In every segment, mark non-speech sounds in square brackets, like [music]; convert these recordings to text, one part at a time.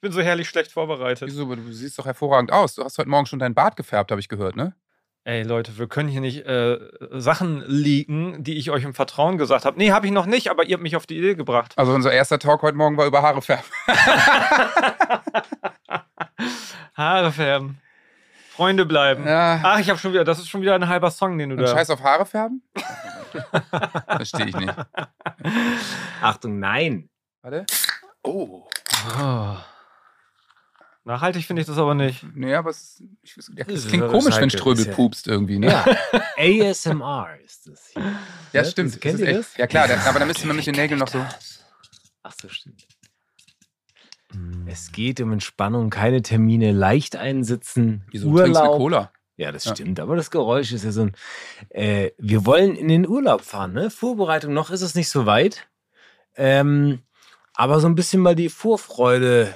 Ich bin so herrlich schlecht vorbereitet. Wieso? Du siehst doch hervorragend aus. Du hast heute Morgen schon dein Bart gefärbt, habe ich gehört, ne? Ey Leute, wir können hier nicht äh, Sachen leaken, die ich euch im Vertrauen gesagt habe. Nee, habe ich noch nicht, aber ihr habt mich auf die Idee gebracht. Also unser erster Talk heute Morgen war über Haare färben. [laughs] Haare färben. Freunde bleiben. Ja. Ach, ich habe schon wieder, das ist schon wieder ein halber Song, den du Und da. Scheiß auf Haare färben? [laughs] Verstehe ich nicht. Achtung, nein. Warte. Oh. Oh. Nachhaltig finde ich das aber nicht. Nee, aber es, ich, weiß- ja, Das es ist klingt ja komisch, wenn Ströbel ist ja- pupst irgendwie, ne? Ja, [laughs] ASMR ist das hier. Ja, Das- stimmt. kennt ist ihr echt- das? Ja klar, da- aber da müsste man mit den Nägeln noch so. Ach so, stimmt. Es geht um Entspannung, keine Termine, leicht einsitzen, Wieso du trinkst eine Urlaub. Cola? Ja, das Ja. stimmt, aber das Geräusch ist ja so ein. Äh, wir wollen in den Urlaub fahren, ne? Vorbereitung, noch ist es nicht so weit. Ähm, aber so ein bisschen mal die Vorfreude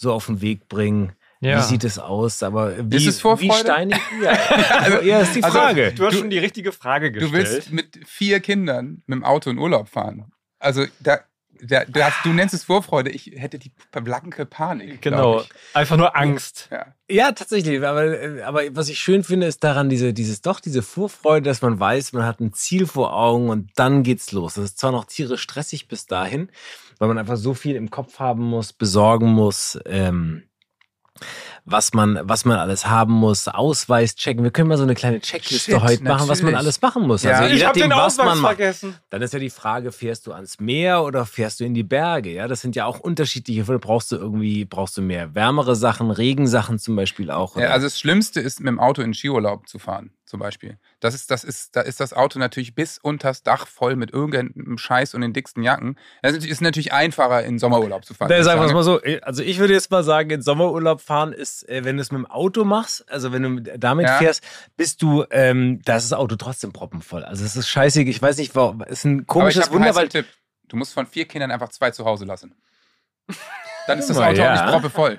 so auf den Weg bringen. Wie sieht es aus? Aber wie, Ist es Vorfreude? wie steinig? Ja, [laughs] also, ja, ist die Also, Frage. Du hast Du- schon die richtige Frage Du gestellt. willst mit vier Kindern mit dem Auto in Urlaub fahren. Also da, da, du, hast, du nennst es Vorfreude. Ich hätte die blanke Panik. genau. Einfach nur Angst. Ja. Ja, tatsächlich. Aber, aber was ich schön finde, ist daran diese, dieses doch diese Vorfreude, dass man weiß, man hat ein Ziel vor Augen und dann geht's los. Das ist zwar noch tierisch stressig bis dahin, weil man einfach so viel im Kopf haben muss, besorgen muss. Ähm, was man, was man alles haben muss, Ausweis checken. Wir können mal so eine kleine Checkliste Shit, heute machen, was man alles machen muss. Ja. Also je nachdem, den was Ausweis man macht. vergessen. Dann ist ja die Frage, fährst du ans Meer oder fährst du in die Berge? Ja, das sind ja auch unterschiedliche. Brauchst du irgendwie, brauchst du mehr wärmere Sachen, Regensachen zum Beispiel auch? Ja, also das Schlimmste ist, mit dem Auto in Skiurlaub zu fahren, zum Beispiel. Das ist, das ist, da ist das Auto natürlich bis unters Dach voll mit irgendeinem Scheiß und den dicksten Jacken. Es ist- natürlich einfacher, in Sommerurlaub zu fahren. Ich sagen wir es mal so. Also ich würde jetzt mal sagen, in Sommerurlaub fahren ist, äh, wenn du es mit dem Auto machst, also wenn du damit Ja. fährst, bist du, ähm, da ist das Auto trotzdem proppenvoll. Also es ist scheiße. Ich weiß nicht, warum. Es ist ein komisches habe einen Wunder, heißen weil Tipp. Du musst von vier Kindern einfach zwei zu Hause lassen. [laughs] Dann ist das Auto ja. auch nicht proppevoll.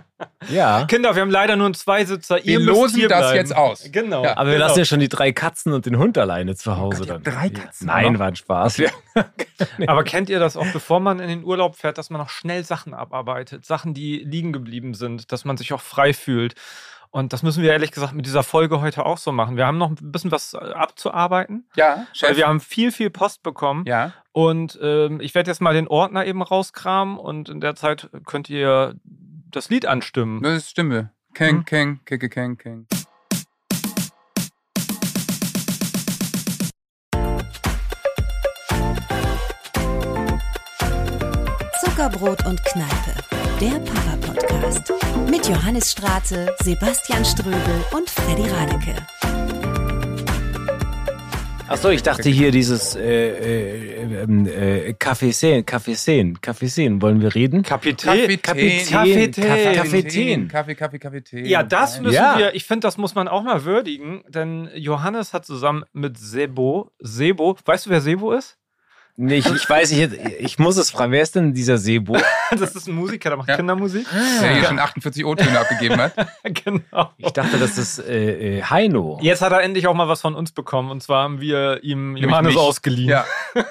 [laughs] ja. Kinder, wir haben leider nur einen Zweisitzer. Wir Ihr müsst losen das bleiben. jetzt aus. Genau. Ja. Aber wir genau. lassen ja schon die drei Katzen und den Hund alleine zu Hause Gott, ihr dann. drei Katzen Nein, auch noch? war ein Spaß. Wir- [laughs] Aber kennt ihr das auch, bevor man in den Urlaub fährt, dass man noch schnell Sachen abarbeitet? Sachen, die liegen geblieben sind, dass man sich auch frei fühlt. Und das müssen wir ehrlich gesagt mit dieser Folge heute auch so machen. Wir haben noch ein bisschen was äh, abzuarbeiten, Ja, weil Chef. wir haben viel, viel Post bekommen. ja. Und ähm, ich werde jetzt mal den Ordner eben rauskramen und in der Zeit könnt ihr das Lied anstimmen. Das ist Stimme. Keng, Hm? keng, keke, keng, keng. Zuckerbrot und Kneipe, der Papa-Podcast. Mit Johannes Straße, Sebastian Ströbel und Freddy Radeke. Achso, ich dachte hier dieses äh, äh, ähm, äh, Kaffeeseen, Kaffeeseen, Kaffeeseen. Wollen wir reden? Kapitän. Kapitän. Kapitän. Kapitän. Kaffee, Kaffee, Kaffee. Ja, das müssen Ja. wir, ich finde, das muss man auch mal würdigen, denn Johannes hat zusammen mit Sebo, Sebo, weißt du, wer Sebo ist? Nee, ich, ich weiß nicht, ich muss es fragen. Wer ist denn dieser Sebo? [laughs] Das ist ein Musiker, der macht Ja. Kindermusik. Der hier schon 48 O-Töne abgegeben hat. [laughs] genau. Ich dachte, das ist äh, äh, Heino. Jetzt hat er endlich auch mal was von uns bekommen und zwar haben wir ihm Johannes ausgeliehen. Ja. [laughs]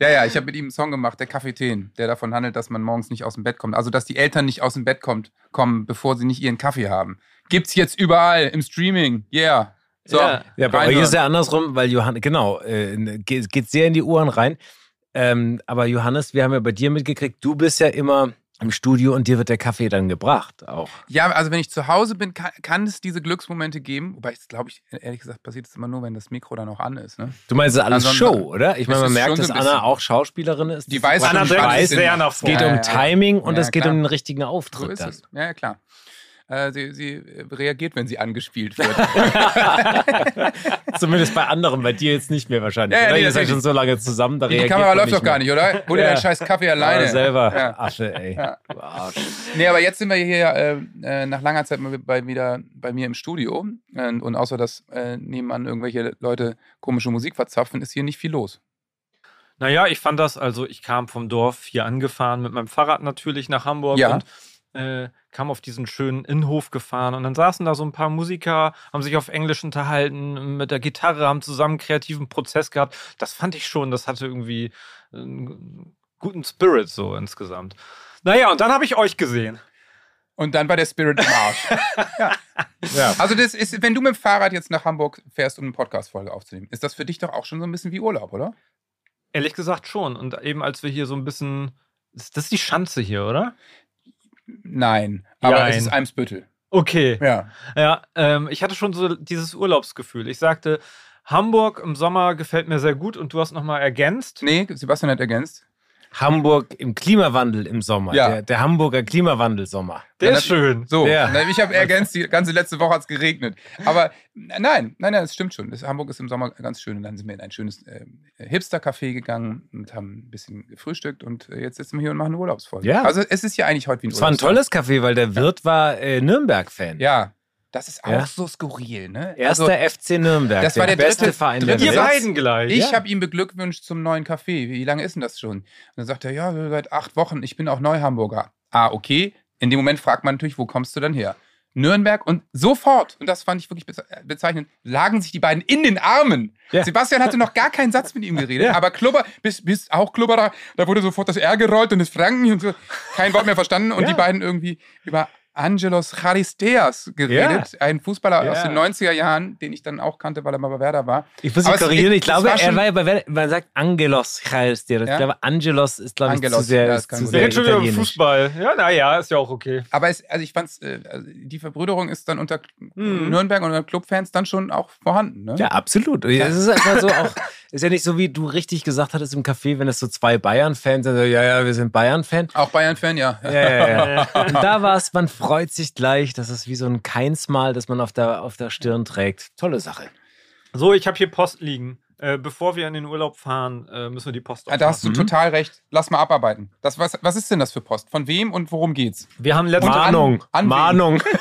ja, ja, ich habe mit ihm einen Song gemacht, der Kapitän, der davon handelt, dass man morgens nicht aus dem Bett kommt. Also, dass die Eltern nicht aus dem Bett kommt, kommen, bevor sie nicht ihren Kaffee haben. Gibt's jetzt überall im Streaming. Yeah. So, Ja. Ja, bei euch ist ja andersrum, weil Johannes, genau, äh, geht, geht sehr in die Ohren rein. Ähm, aber Johannes, wir haben ja bei dir mitgekriegt, du bist ja immer im Studio und dir wird der Kaffee dann gebracht auch. Ja, also wenn ich zu Hause bin, kann, kann es diese Glücksmomente geben. Wobei, ich glaube ich, ehrlich gesagt, passiert es immer nur, wenn das Mikro dann auch an ist. Ne? Du meinst, das ist alles Ansonsten- Show, oder? Ich meine, Das man merkt, dass so Anna auch Schauspielerin ist. Die weiß Anna denn- sehr nach Es geht vorne. um Ja, ja. Timing und Ja, es geht klar. um den richtigen So Auftritt ist dann. es. Ja, ja, klar. Äh, sie, sie äh, reagiert, wenn sie angespielt [laughs] wird. [laughs] Zumindest bei anderen, bei dir jetzt nicht mehr wahrscheinlich. Ja, ja, nee, Ihr seid schon so lange zusammen, da Die reagiert Kamera man läuft doch gar nicht, oder? Hol dir Ja. deinen scheiß Kaffee alleine. Aber selber Ja. Asche, ey. Ja. Du Arsch. Nee, aber jetzt sind wir hier äh, äh, nach langer Zeit mal bei, wieder bei mir im Studio. Und, und außer dass äh, nebenan irgendwelche Leute komische Musik verzapfen, ist hier nicht viel los. Naja, ich fand das, also ich kam vom Dorf hier angefahren, mit meinem Fahrrad natürlich nach Hamburg Ja. und äh, kam auf diesen schönen Innenhof gefahren und dann saßen da so ein paar Musiker, haben sich auf Englisch unterhalten, mit der Gitarre, haben zusammen einen kreativen Prozess gehabt. Das fand ich schon, das hatte irgendwie einen guten Spirit so insgesamt. Naja, und dann habe ich euch gesehen. Und dann war der Spirit im Arsch. [laughs] ja. Ja. Also das ist, wenn du mit dem Fahrrad jetzt nach Hamburg fährst, um eine Podcast-Folge aufzunehmen, ist das für dich doch auch schon so ein bisschen wie Urlaub, oder? Ehrlich gesagt schon. Und eben als wir hier so ein bisschen. Das ist die Schanze hier, oder? Nein, aber Jein. es ist Eimsbüttel. Okay. Ja. Ja, ähm, ich hatte schon so dieses Urlaubsgefühl. Ich sagte, Hamburg im Sommer gefällt mir sehr gut und du hast nochmal ergänzt. Nee, Sebastian hat ergänzt. Hamburg im Klimawandel im Sommer. Ja. Der, der Hamburger Klimawandel-Sommer. Der Ja, ist schön. So, Ja. ich habe ergänzt, die ganze letzte Woche hat es geregnet. Aber nein, nein, nein, das stimmt schon. Das, Hamburg ist im Sommer ganz schön. Und dann sind wir in ein schönes äh, Hipster-Café gegangen und haben ein bisschen gefrühstückt und äh, jetzt sitzen wir hier und machen eine Urlaubsfolge. Ja. Also es ist ja eigentlich heute wie ein Es war ein tolles Café, weil der Wirt war äh, Nürnberg-Fan. Ja, das ist auch Ja. so skurril, ne? Erster Also, FC Nürnberg. das war der beste dritte- Verein dritte der Ihr Welt. Satz. beiden gleich. ich Ja. habe ihm beglückwünscht zum neuen Café. Wie lange ist denn das schon? Und dann sagt er, ja, seit acht Wochen. Ich bin auch Neuhamburger. Ah, okay. In dem Moment fragt man natürlich, wo kommst du dann her? Nürnberg und sofort, und das fand ich wirklich beze- bezeichnend, lagen sich die beiden in den Armen. Ja. Sebastian hatte noch gar keinen Satz mit ihm geredet, [laughs] aber Klubber, bist, bist auch Klubber da, da wurde sofort das R gerollt und das Franken und so, kein Wort mehr verstanden und Ja. die beiden irgendwie über Angelos Charisteas geredet, ein Fußballer Ja. aus den 90er Jahren, den ich dann auch kannte, weil er mal bei Werder war. Ich muss ihn es- korrigieren. Ich glaube, war er war ja bei, Werder- man sagt Angelos Charisteros. Ja? Ich glaube, Angelos ist, glaube ich, Angelos, zu sehr, ja, das ist zu gut Wir sehr reden schon wieder über italienisch. Fußball. Ja, naja, ist ja auch okay. Aber es, also ich fand's, äh, also die Verbrüderung ist dann unter Mhm. Nürnberg und unter Clubfans dann schon auch vorhanden. Ne? Ja, absolut. Es ist einfach so auch, [laughs] ist ja nicht so, wie du richtig gesagt hattest im Café, wenn es so zwei Bayern-Fans sind, ja, ja, wir sind Bayern-Fan. Auch Bayern-Fan, ja. Ja, ja, ja. [laughs] Und da war es, man freut sich gleich, das ist wie so ein Keinsmal, das man auf der, auf der Stirn trägt. Tolle Sache. So, ich habe hier Post liegen. Äh, bevor wir in den Urlaub fahren, äh, müssen wir die Post Ja, da hast du Mhm. total recht. Lass mal abarbeiten. Das, was, was ist denn das für Post? Von wem und worum geht's? Wir haben letzte an- Mahnung, an wen? Mahnung. [laughs]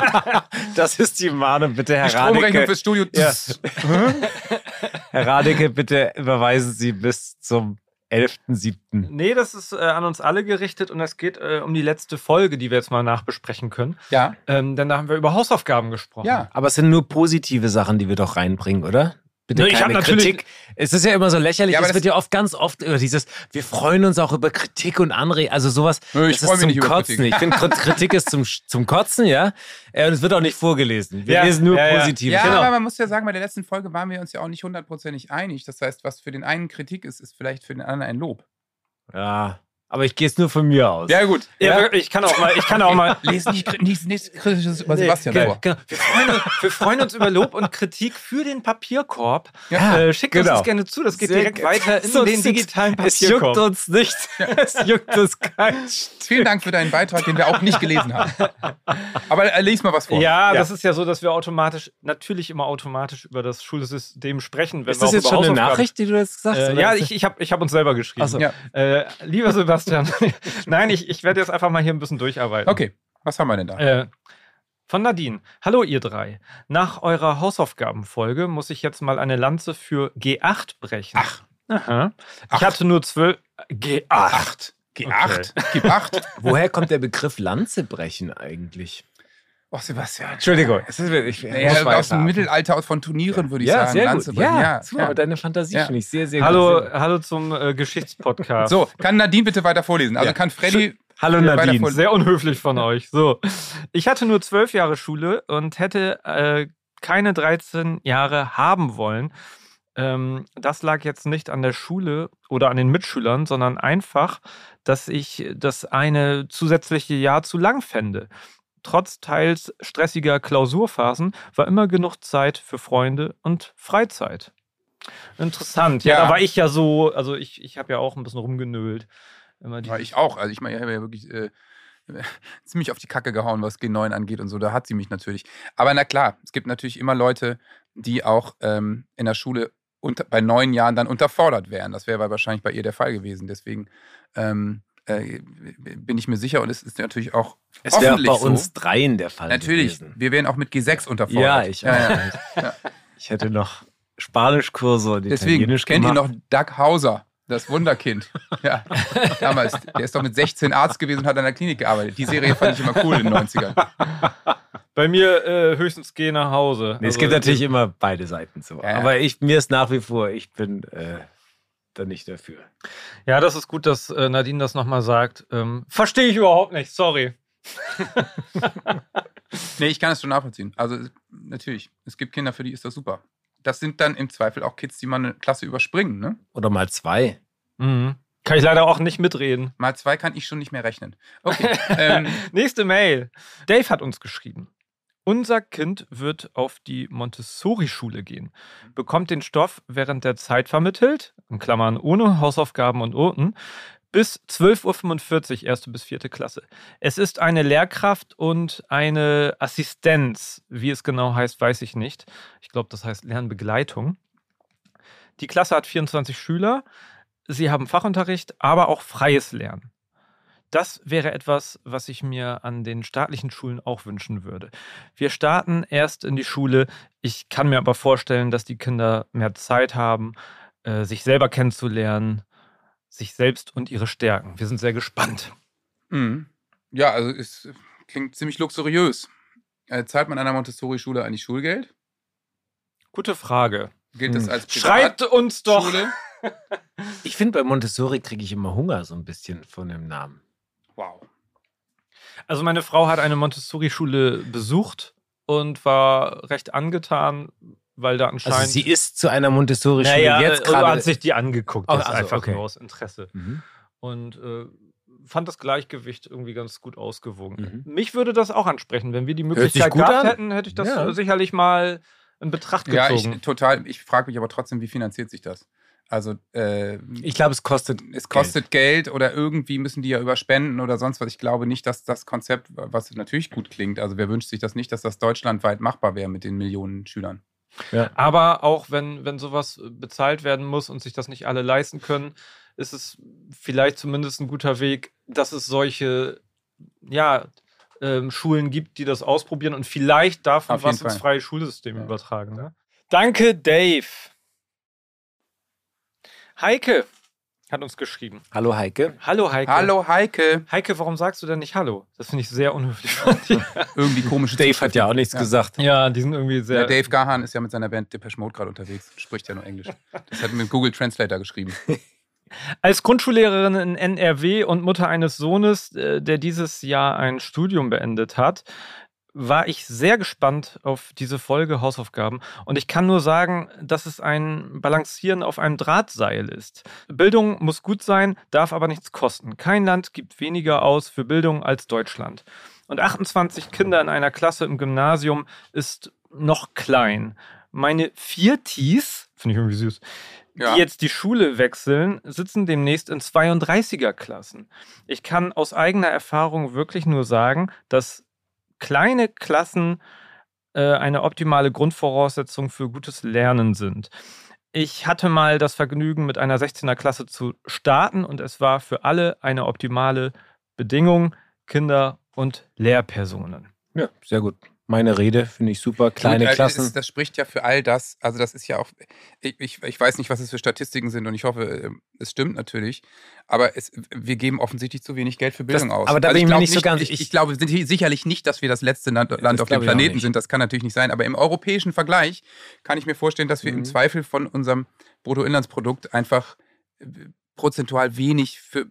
[laughs] das ist die Mahnung, bitte, Herr Die Stromrechnung Radeke. fürs Studio. Ja. [laughs] Herr Radeke, bitte überweisen Sie bis zum 11.07. Nee, das ist äh, an uns alle gerichtet und es geht äh, um die letzte Folge, die wir jetzt mal nachbesprechen können. ja. Ähm, denn da haben wir über Hausaufgaben gesprochen. Ja. Aber es sind nur positive Sachen, die wir doch reinbringen, oder? Bitte Ne, ich keine hab natürlich- Kritik. Es ist ja immer so lächerlich. Ja, aber es wird ja oft ganz oft über dieses, wir freuen uns auch über Kritik und Anregungen. Also sowas. Nö, ich das freu ist mich zum nicht über Kotzen. Kritik. Ich finde, Krit- Kritik ist zum, zum Kotzen, ja. Äh, Und es wird auch nicht vorgelesen. Wir Ja, lesen nur ja, ja. positive. Ja, Genau. aber man muss ja sagen, bei der letzten Folge waren wir uns ja auch nicht hundertprozentig einig. Das heißt, was für den einen Kritik ist, ist vielleicht für den anderen ein Lob. Ja. Aber ich gehe es nur von mir aus. Ja, gut. Ja, wir- ich kann auch mal, ich kann auch mal. [laughs] Lest nicht, nichts, nichts Kritisches über Nee, Sebastian ge- vor. genau. wir, freuen uns, wir freuen uns über Lob und Kritik für den Papierkorb. Ja, äh, schickt uns genau. das gerne zu. Das geht Sehr direkt weiter in So, den digitalen Es juckt Papierkorb. uns nicht. [laughs] Es juckt uns kein Vielen Dank für deinen Beitrag, den wir auch nicht gelesen haben. Aber äh, lies mal was vor. Ja, Ja. das ist ja so, dass wir automatisch, natürlich immer automatisch über das Schulsystem sprechen. Wenn Ist wir das auch jetzt über schon eine Nachricht, die du jetzt gesagt hast? Äh, ja, ich, ich habe ich hab uns selber geschrieben. So. Ja. Äh, lieber Sebastian, [laughs] nein, ich, ich werde jetzt einfach mal hier ein bisschen durcharbeiten. Okay, was haben wir denn da? Äh, von Nadine. Hallo ihr drei. Nach eurer Hausaufgabenfolge muss ich jetzt mal eine Lanze für G8 brechen. Ach. Aha. Ich Acht. hatte nur zwölf. G8. Acht. G8? G8? [laughs] Woher kommt der Begriff Lanze brechen eigentlich? Oh, Sebastian. Entschuldigung, es ist, ich, ich Naja, aus dem Mittelalter aus von Turnieren, würde ich Ja, sagen. sehr gut. Ja, ja, super, ja. deine Fantasie Ja. finde ich sehr, sehr Hallo, gut. hallo zum äh, Geschichtspodcast. So, kann Nadine bitte weiter vorlesen? Also Ja. kann Freddy. Hallo Nadine. Sehr unhöflich von euch. So. Ich hatte nur zwölf Jahre Schule und hätte äh, keine 13 Jahre haben wollen. Ähm, das lag jetzt nicht an der Schule oder an den Mitschülern, sondern einfach, dass ich das eine zusätzliche Jahr zu lang fände. Trotz teils stressiger Klausurphasen war immer genug Zeit für Freunde und Freizeit. Interessant. Ja, Ja. da war ich ja so, also ich, ich habe ja auch ein bisschen rumgenölt. Immer Ja, die, ich auch. Also ich meine, ich habe ja wirklich äh, [laughs] ziemlich auf die Kacke gehauen, was G9 angeht und so. Da hat sie mich natürlich. Aber na klar, es gibt natürlich immer Leute, die auch ähm, in der Schule unter, bei neun Jahren dann unterfordert wären. Das wäre wahrscheinlich bei ihr der Fall gewesen. Deswegen ähm, äh, bin ich mir sicher und es ist natürlich auch Es wäre bei uns so. dreien der Fall Natürlich, gewesen. wir wären auch mit G6 unterfordert. Ja, ich auch. Ja, ja. Ich hätte noch Spanischkurse und Deswegen Italienisch kennt ihr gemacht. noch Doug Hauser, das Wunderkind. Ja, damals. Der ist doch mit 16 Arzt gewesen und hat an der Klinik gearbeitet. Die Serie fand ich immer cool in den 90ern. Bei mir äh, höchstens geh nach Hause. Nee, es Also, gibt natürlich immer beide Seiten so. Ja, ja. Aber ich, mir ist nach wie vor, ich bin äh, da nicht dafür. Ja, das ist gut, dass äh, Nadine das nochmal sagt. Ähm, Verstehe ich überhaupt nicht, sorry. [laughs] Nee, ich kann es schon nachvollziehen. Also natürlich, es gibt Kinder, für die ist das super. Das sind dann im Zweifel auch Kids, die mal eine Klasse überspringen. Ne? Oder mal zwei. Mhm. Kann ich leider auch nicht mitreden. Mal zwei kann ich schon nicht mehr rechnen. Okay. ähm, [laughs] Nächste Mail. Dave hat uns geschrieben. Unser Kind wird auf die Montessori-Schule gehen, bekommt den Stoff während der Zeit vermittelt, in Klammern ohne Hausaufgaben und Noten, bis 12.45 Uhr, erste bis vierte Klasse. Es ist eine Lehrkraft und eine Assistenz. Wie es genau heißt, weiß ich nicht. Ich glaube, das heißt Lernbegleitung. Die Klasse hat 24 Schüler. Sie haben Fachunterricht, aber auch freies Lernen. Das wäre etwas, was ich mir an den staatlichen Schulen auch wünschen würde. Wir starten erst in die Schule. Ich kann mir aber vorstellen, dass die Kinder mehr Zeit haben, äh, sich selber kennenzulernen, sich selbst und ihre Stärken. Wir sind sehr gespannt. mhm. ja, also es klingt ziemlich luxuriös. Äh, zahlt man an einer Montessori-Schule eigentlich Schulgeld? Gute Frage. Gilt das Hm. als Schreibt uns doch. Schule? [laughs] Ich finde, bei Montessori kriege ich immer Hunger, so ein bisschen von dem Namen. Wow. Also meine Frau hat eine Montessori-Schule besucht und war recht angetan, weil da anscheinend. Also sie ist zu einer Montessori-Schule naja, jetzt gerade. hat sich die angeguckt, Ach, das also, einfach okay. nur aus Interesse. Mhm. und äh, fand das Gleichgewicht irgendwie ganz gut ausgewogen. Mhm. Mich würde das auch ansprechen. Wenn wir die Möglichkeit gehabt an. hätten, hätte ich das Ja. sicherlich mal in Betracht Ja, gezogen. ich total. Ich frage mich aber trotzdem, wie finanziert sich das? Also äh, Ich glaube, es kostet. es kostet Geld. oder irgendwie müssen die ja überspenden oder sonst was. Ich glaube nicht, dass das Konzept, was natürlich gut klingt, also wer wünscht sich das nicht, dass das deutschlandweit machbar wäre mit den Millionen Schülern. Aber auch wenn, wenn sowas bezahlt werden muss und sich das nicht alle leisten können, ist es vielleicht zumindest ein guter Weg, dass es solche ja, ähm, Schulen gibt, die das ausprobieren und vielleicht davon was ins Fall. freie Schulsystem Ja. übertragen. Ne? Danke, Dave. Heike hat uns geschrieben. Hallo Heike. Hallo, Heike. Hallo Heike. Heike, warum sagst du denn nicht Hallo? Das finde ich sehr unhöflich von dir. [laughs] Irgendwie komische Dave hat ja auch nichts Ja. gesagt. ja, die sind irgendwie sehr. Ja, Dave Gahan ist ja mit seiner Band Depeche Mode gerade unterwegs, spricht ja nur Englisch. Das hat mit Google Translator geschrieben. [laughs] Als Grundschullehrerin in NRW und Mutter eines Sohnes, äh, der dieses Jahr ein Studium beendet hat, war ich sehr gespannt auf diese Folge Hausaufgaben. Und ich kann nur sagen, dass es ein Balancieren auf einem Drahtseil ist. Bildung muss gut sein, darf aber nichts kosten. Kein Land gibt weniger aus für Bildung als Deutschland. Und 28 Kinder in einer Klasse im Gymnasium ist noch klein. Meine Viertis, finde ich irgendwie süß, Ja. die jetzt die Schule wechseln, sitzen demnächst in 32er-Klassen. Ich kann aus eigener Erfahrung wirklich nur sagen, dass kleine Klassen äh, eine optimale Grundvoraussetzung für gutes Lernen sind. Ich hatte mal das Vergnügen, mit einer 16er Klasse zu starten und es war für alle eine optimale Bedingung, Kinder und Lehrpersonen. Ja, sehr gut. Meine Rede finde ich super. Kleine Gut, äh, Klassen. ist- Das spricht ja für all das. Also, das ist ja auch. Ich, ich, weiß nicht, was es für Statistiken sind und ich hoffe, äh, es stimmt natürlich. Aber es, wir geben offensichtlich zu wenig Geld für Bildung Das- aus. aber da bin ich mir nicht so ganz- Ich, ich, ich- glaube si- sicherlich nicht, dass wir das letzte Land, Land auf dem Planeten sind. Das kann natürlich nicht sein. Aber im europäischen Vergleich kann ich mir vorstellen, dass wir im Mhm. Zweifel von unserem Bruttoinlandsprodukt einfach äh, prozentual wenig für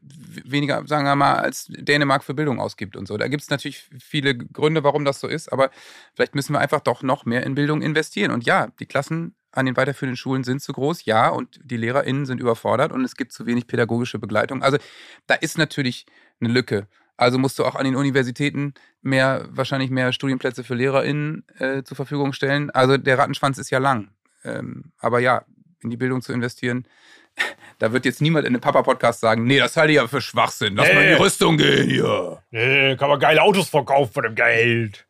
weniger, sagen wir mal, als Dänemark für Bildung ausgibt und so. Da gibt es natürlich viele Gründe, warum das so ist, aber vielleicht müssen wir einfach doch noch mehr in Bildung investieren. Und ja, die Klassen an den weiterführenden Schulen sind zu groß, ja, und die LehrerInnen sind überfordert und es gibt zu wenig pädagogische Begleitung. Also da ist natürlich eine Lücke. Also musst du auch an den Universitäten mehr, wahrscheinlich mehr Studienplätze für LehrerInnen äh, zur Verfügung stellen. Also der Rattenschwanz ist ja lang. Ähm, aber ja, in die Bildung zu investieren, da wird jetzt niemand in einem Papa-Podcast sagen, nee, das halte ich ja für Schwachsinn. Lass mal in die Rüstung gehen hier. Nee, kann man geile Autos verkaufen von dem Geld.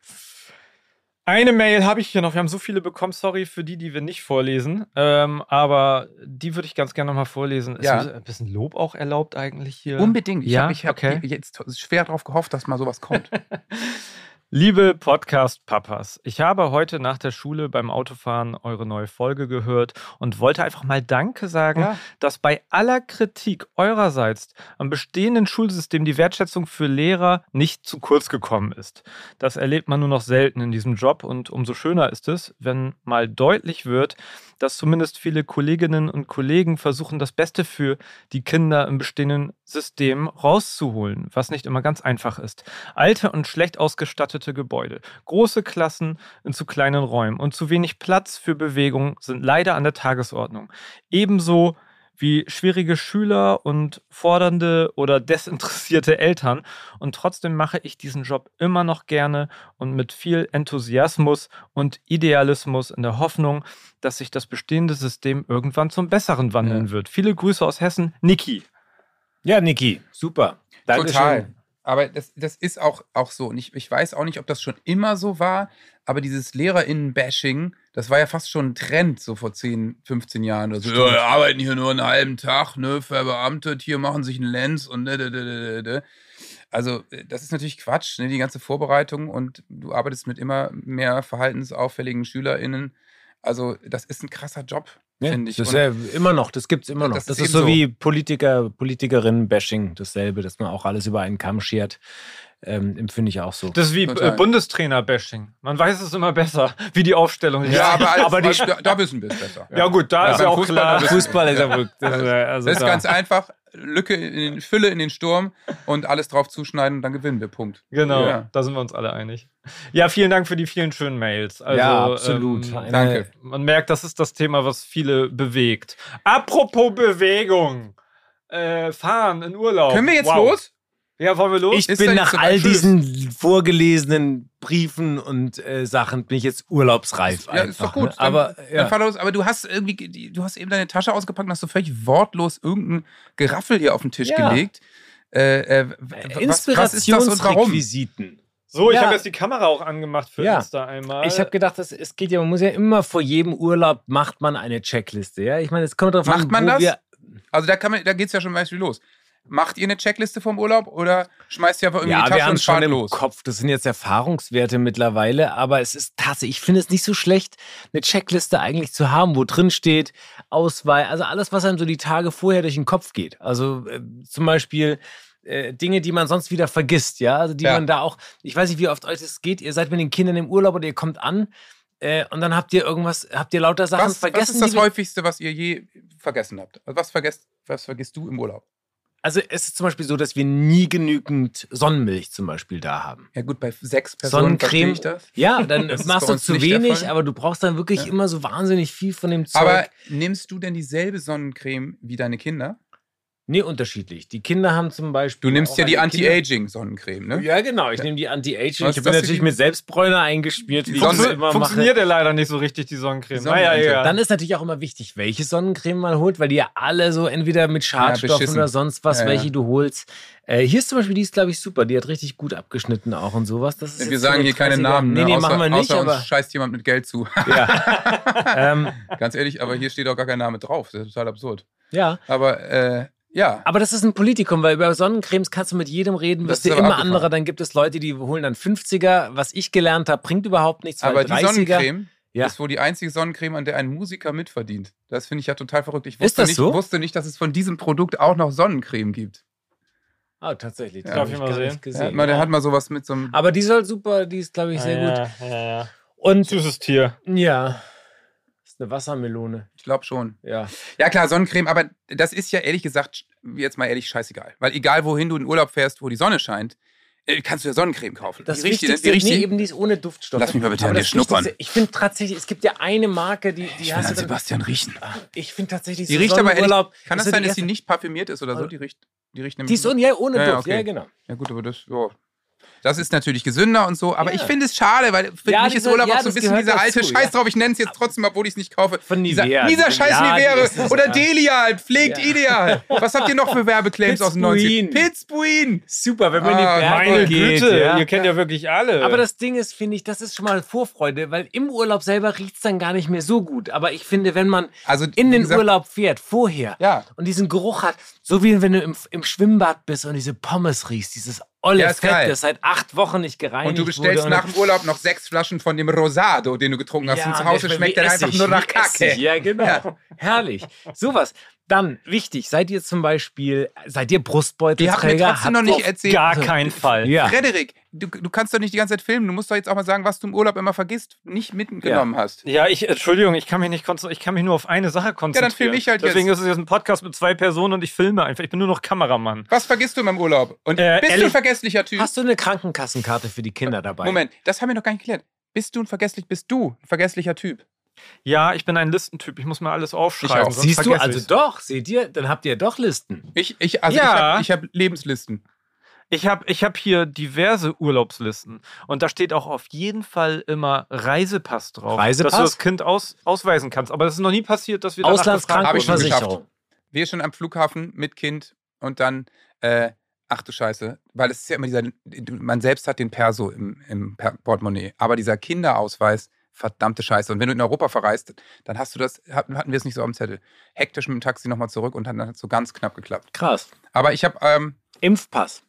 Eine Mail habe ich hier noch. Wir haben so viele bekommen. Sorry für die, die wir nicht vorlesen. Ähm, aber die würde ich ganz gerne nochmal vorlesen. Ist Ja. ein bisschen Lob auch erlaubt eigentlich hier? Unbedingt. Ich Ja, habe ich hab okay. jetzt schwer darauf gehofft, dass mal sowas kommt. [laughs] Liebe Podcast-Papas, ich habe heute nach der Schule beim Autofahren eure neue Folge gehört und wollte einfach mal Danke sagen, Ja. dass bei aller Kritik eurerseits am bestehenden Schulsystem die Wertschätzung für Lehrer nicht zu kurz gekommen ist. Das erlebt man nur noch selten in diesem Job und umso schöner ist es, wenn mal deutlich wird, dass zumindest viele Kolleginnen und Kollegen versuchen, das Beste für die Kinder im bestehenden System rauszuholen, was nicht immer ganz einfach ist. Alte und schlecht ausgestattete Gebäude, große Klassen in zu kleinen Räumen und zu wenig Platz für Bewegung sind leider an der Tagesordnung. Ebenso wie schwierige Schüler und fordernde oder desinteressierte Eltern. Und trotzdem mache ich diesen Job immer noch gerne und mit viel Enthusiasmus und Idealismus in der Hoffnung, dass sich das bestehende System irgendwann zum Besseren wandeln wird. Viele Grüße aus Hessen, Niki. Ja, Niki, super. Dankeschön. Total. Aber das, das ist auch, auch so. Und ich, ich weiß auch nicht, ob das schon immer so war, aber dieses LehrerInnen-Bashing, das war ja fast schon ein Trend, so vor 10, 15 Jahren. Oder so, ja, wir arbeiten hier nur einen halben Tag, ne, verbeamtet, hier machen sich einen Lenz und ne, ne, ne, ne, ne. Also, äh, das ist natürlich Quatsch, ne, die ganze Vorbereitung und du arbeitest mit immer mehr verhaltensauffälligen SchülerInnen. Also, das ist ein krasser Job, Ja, finde ich. das ist ja immer noch, das gibt es immer noch. Das Das, ist ist, so. wie Politiker, Politikerinnen-Bashing, dasselbe, dass man auch alles über einen Kamm schert. Ähm, empfinde ich auch so. Das ist wie Total. äh, Bundestrainer-Bashing. Man weiß es immer besser, [laughs] wie die Aufstellung ist. ja, aber, als, aber die- da, da wissen wir es besser. Ja, gut, da Ja, ist ja auch Fußball, klar. Fußball ist ja wirklich. Das ist, ja- also Das ist ganz einfach. Lücke in den, Fülle in den Sturm und alles drauf zuschneiden und dann gewinnen wir. Punkt. Genau, Ja. da sind wir uns alle einig. Ja, vielen Dank für die vielen schönen Mails. Also, ja, absolut. Ähm, Eine- danke. man merkt, das ist das Thema, was viele bewegt. Apropos Bewegung. Äh, fahren in Urlaub. Können wir jetzt Wow. los? Ja, wollen wir los? Ich Ist bin da nach all? Tschüss. diesen vorgelesenen Briefen und äh, Sachen bin ich jetzt urlaubsreif. Ja, ist doch einfach, gut. Ne? Aber Dann ja. fahr los. Aber du hast irgendwie, du hast eben deine Tasche ausgepackt und hast so völlig wortlos irgendein Geraffel hier auf den Tisch Ja. gelegt. Äh, äh, warum? Inspirationsrequisiten. so, ich Ja. habe jetzt die Kamera auch angemacht für Ja. Insta einmal. Ich habe gedacht, das, es geht ja, man muss ja immer vor jedem Urlaub macht man eine Checkliste. Ja, ich meine, es kommt darauf an, Macht man wo das? wir Also da, kann man, da geht es ja schon Beispiel los. Macht ihr eine Checkliste vom Urlaub oder schmeißt ihr einfach irgendwie Ja, die wir Tasche haben und schon fahrt im los? Kopf. Das sind jetzt Erfahrungswerte mittlerweile, aber es ist tatsächlich, ich finde es nicht so schlecht, eine Checkliste eigentlich zu haben, wo drin steht, Auswahl, also alles, was einem so die Tage vorher durch den Kopf geht. Also äh, zum Beispiel äh, Dinge, die man sonst wieder vergisst, ja, also die Ja. man da auch, ich weiß nicht, wie oft euch das geht, ihr seid mit den Kindern im Urlaub oder ihr kommt an äh, und dann habt ihr irgendwas, habt ihr lauter Sachen Was, vergessen. was ist das wir- häufigste, was ihr je vergessen habt? Also was, vergesst, was vergisst du im Urlaub? Also es ist zum Beispiel so, dass wir nie genügend Sonnenmilch zum Beispiel da haben. Ja gut, bei sechs Personen Sonnencreme. ich das. Ja, [laughs] dann Das machst du zu wenig, aber du brauchst dann wirklich Ja. immer so wahnsinnig viel von dem Zeug. Aber nimmst du denn dieselbe Sonnencreme wie deine Kinder? Nee, unterschiedlich. Die Kinder haben zum Beispiel. Du nimmst ja die Anti-Aging-Sonnencreme, ne? Ja, genau. Ich nehme die Anti-Aging. Ich bin natürlich mit Selbstbräuner eingespielt, wie ich Sonne- Funktio- immer funktioniert mache. ja leider nicht so richtig, die Sonnencreme. Die naja, Sonnenbrände. egal. Dann ist natürlich auch immer wichtig, welche Sonnencreme man holt, weil die ja alle so entweder mit Schadstoffen beschissen. oder sonst was, Ja, ja. welche du holst. Äh, hier ist zum Beispiel, die ist, glaube ich, super. Die hat richtig gut abgeschnitten auch und sowas. Das ist Wir sagen so hier keine 30er. Namen, Nee, ne? nee, außer, machen wir nicht, außer aber. uns scheißt jemand mit Geld zu. Ja. [laughs] ähm, Ganz ehrlich, aber hier steht auch gar kein Name drauf. Das ist total absurd. ja. Aber äh, ja, Aber das ist ein Politikum, weil über Sonnencremes kannst du mit jedem reden, wirst dir aber immer abgefahren. andere. Dann gibt es Leute, die holen dann 50er. Was ich gelernt habe, bringt überhaupt nichts, weil aber die 30er. Sonnencreme Ja. ist wohl die einzige Sonnencreme, an der ein Musiker mitverdient. Das finde ich ja total verrückt. Ich Ist wusste, das nicht, so? wusste nicht, dass es von diesem Produkt auch noch Sonnencreme gibt. Ah, tatsächlich. Ja. Darf ich mal sehen? nicht Ja, gesehen. man, der hat mal sowas mit so einem. Aber die soll super, die ist, glaube ich, sehr gut. Ja, ja, ja. Und Süßes Tier. ja, eine Wassermelone. Ich glaube schon. Ja. Ja, klar, Sonnencreme, aber das ist ja ehrlich gesagt, jetzt mal ehrlich, scheißegal. Weil egal, wohin du in Urlaub fährst, wo die Sonne scheint, äh, kannst du ja Sonnencreme kaufen. Das die richtige, die richtige. nee, eben die ist ohne Duftstoffe. Lass mich mal bitte an dir schnuppern. Ich finde tatsächlich, es gibt ja eine Marke, die, die ich hast du Sebastian riechen. Ich finde tatsächlich, Die riecht aber Sonnenurlaub kann das so sein, dass sie nicht parfümiert ist oder so? Die riecht, die riecht nämlich. Die ist ja, ohne Ja, ja, Duft, okay. ja, genau. ja gut, aber das, ja. Das ist natürlich gesünder und so, aber Ja. ich finde es schade, weil für Ja, mich ist Urlaub ja, auch so ein bisschen dieser alte dazu, Scheiß ja. drauf. Ich nenne es jetzt trotzdem, obwohl ich es nicht kaufe. Von dieser, Nivea. dieser scheiß Ja, Nivea oder ja. Delial, pflegt Ja. ideal. Was habt ihr noch für Werbeclaims aus den 90ern? Pitzbuin. Super, wenn man Ah, in die Berge Meine geht. Güte, ja. ihr kennt ja wirklich alle. Aber das Ding ist, finde ich, das ist schon mal Vorfreude, weil im Urlaub selber riecht es dann gar nicht mehr so gut. Aber ich finde, wenn man Also, in den gesagt, Urlaub fährt, vorher, Ja. und diesen Geruch hat, so wie wenn du im, im Schwimmbad bist und diese Pommes riechst, dieses olle Ja, Fett, das seit acht Wochen nicht gereinigt Und du bestellst nach dem Urlaub noch sechs Flaschen von dem Rosado, den du getrunken hast. und zu Hause schmeckt der einfach nur nach Kacke. Ja, genau. Ja. Herrlich. Sowas. Dann, wichtig, seid ihr zum Beispiel, seid ihr Die habt Brustbeutelträger? noch nicht erzählt. Gar keinen Fall. Ja. Frederik, du, du kannst doch nicht die ganze Zeit filmen. Du musst doch jetzt auch mal sagen, was du im Urlaub immer vergisst, nicht mitgenommen hast. Ja, ich, Entschuldigung, ich kann mich nicht konzentrieren, ich kann mich nur auf eine Sache konzentrieren. film ich halt Deswegen jetzt. ist es jetzt ein Podcast mit zwei Personen und ich filme einfach. Ich bin nur noch Kameramann. Was vergisst du in meinem Urlaub? Und Äh, bist du ein ehrlich- vergesslicher Typ? Hast du eine Krankenkassenkarte für die Kinder dabei? Moment, das haben wir noch gar nicht geklärt. Bist du ein vergesslich, bist du ein vergesslicher Typ? Ja, ich bin ein Listentyp. Ich muss mir alles aufschreiben. Siehst du, also ich's. doch, seht ihr, dann habt ihr doch Listen. Ich, ich, also Ja. ich habe ich hab Lebenslisten. Ich habe ich hab hier diverse Urlaubslisten und da steht auch auf jeden Fall immer Reisepass drauf. Reisepass? Dass du das Kind aus, ausweisen kannst. Aber es ist noch nie passiert, dass wir. Auslandskrankenversicherung. Wir schon am Flughafen mit Kind und dann, äh, ach du Scheiße, weil es ist ja immer dieser, man selbst hat den Perso im, im Portemonnaie, aber dieser Kinderausweis, verdammte Scheiße. Und wenn du in Europa verreist, dann hast du das, hatten hatten wir es nicht so am Zettel. Hektisch mit dem Taxi nochmal zurück und dann hat es so ganz knapp geklappt. Krass. Aber ich habe, ähm, Impfpass.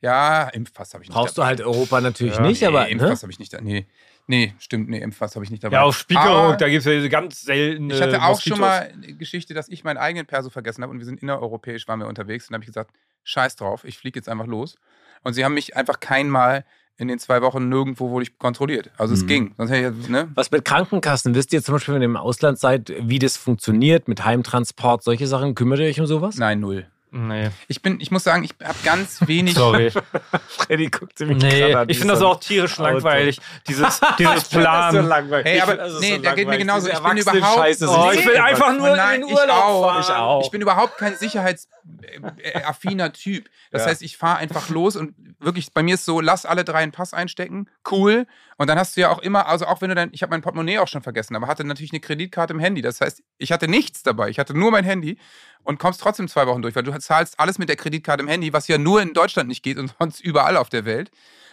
ja, Impfpass habe ich nicht Brauchst du dabei. halt Europa natürlich Ja, nicht, nee, aber ne? Impfpass habe ich nicht da. Nee, nee, stimmt, nee, Impfpass habe ich nicht dabei. Ja, auf Spiekeroog, Aber- da gibt es ja diese ganz seltene Ich hatte auch Moskitos. schon mal eine Geschichte, dass ich meinen eigenen Perso vergessen habe und wir sind innereuropäisch, waren wir unterwegs und dann habe ich gesagt, scheiß drauf, ich fliege jetzt einfach los. Und sie haben mich einfach kein Mal in den zwei Wochen nirgendwo wurde ich kontrolliert. Also es Mhm. ging. Sonst hätte ich, ne? Was mit Krankenkassen? Wisst ihr zum Beispiel, wenn ihr im Ausland seid, wie das funktioniert mit Heimtransport, solche Sachen? Kümmert ihr euch um sowas? Nein, null. Nee. Ich bin, ich muss sagen, ich habe ganz [laughs] wenig. Sorry. [laughs] Freddy guckt ziemlich Nee, ich finde das auch tierisch langweilig. Dieses, [laughs] dieses Plan. langweilig. Hey, aber nee, da geht mir genauso. Ich bin überhaupt- Oh, ich will einfach nur Nein, in den ich Urlaub auch. fahren. Ich auch. Ich bin überhaupt kein sicherheitsaffiner Typ. Das Ja. heißt, ich fahre einfach los und wirklich, bei mir ist so, lass alle drei einen Pass einstecken, cool. Und dann hast du ja auch immer, also auch wenn du dann, ich habe mein Portemonnaie auch schon vergessen, aber hatte natürlich eine Kreditkarte im Handy. Das heißt, ich hatte nichts dabei. Ich hatte nur mein Handy und kommst trotzdem zwei Wochen durch, weil du zahlst alles mit der Kreditkarte im Handy, was ja nur in Deutschland nicht geht und [laughs] sonst überall auf der Welt.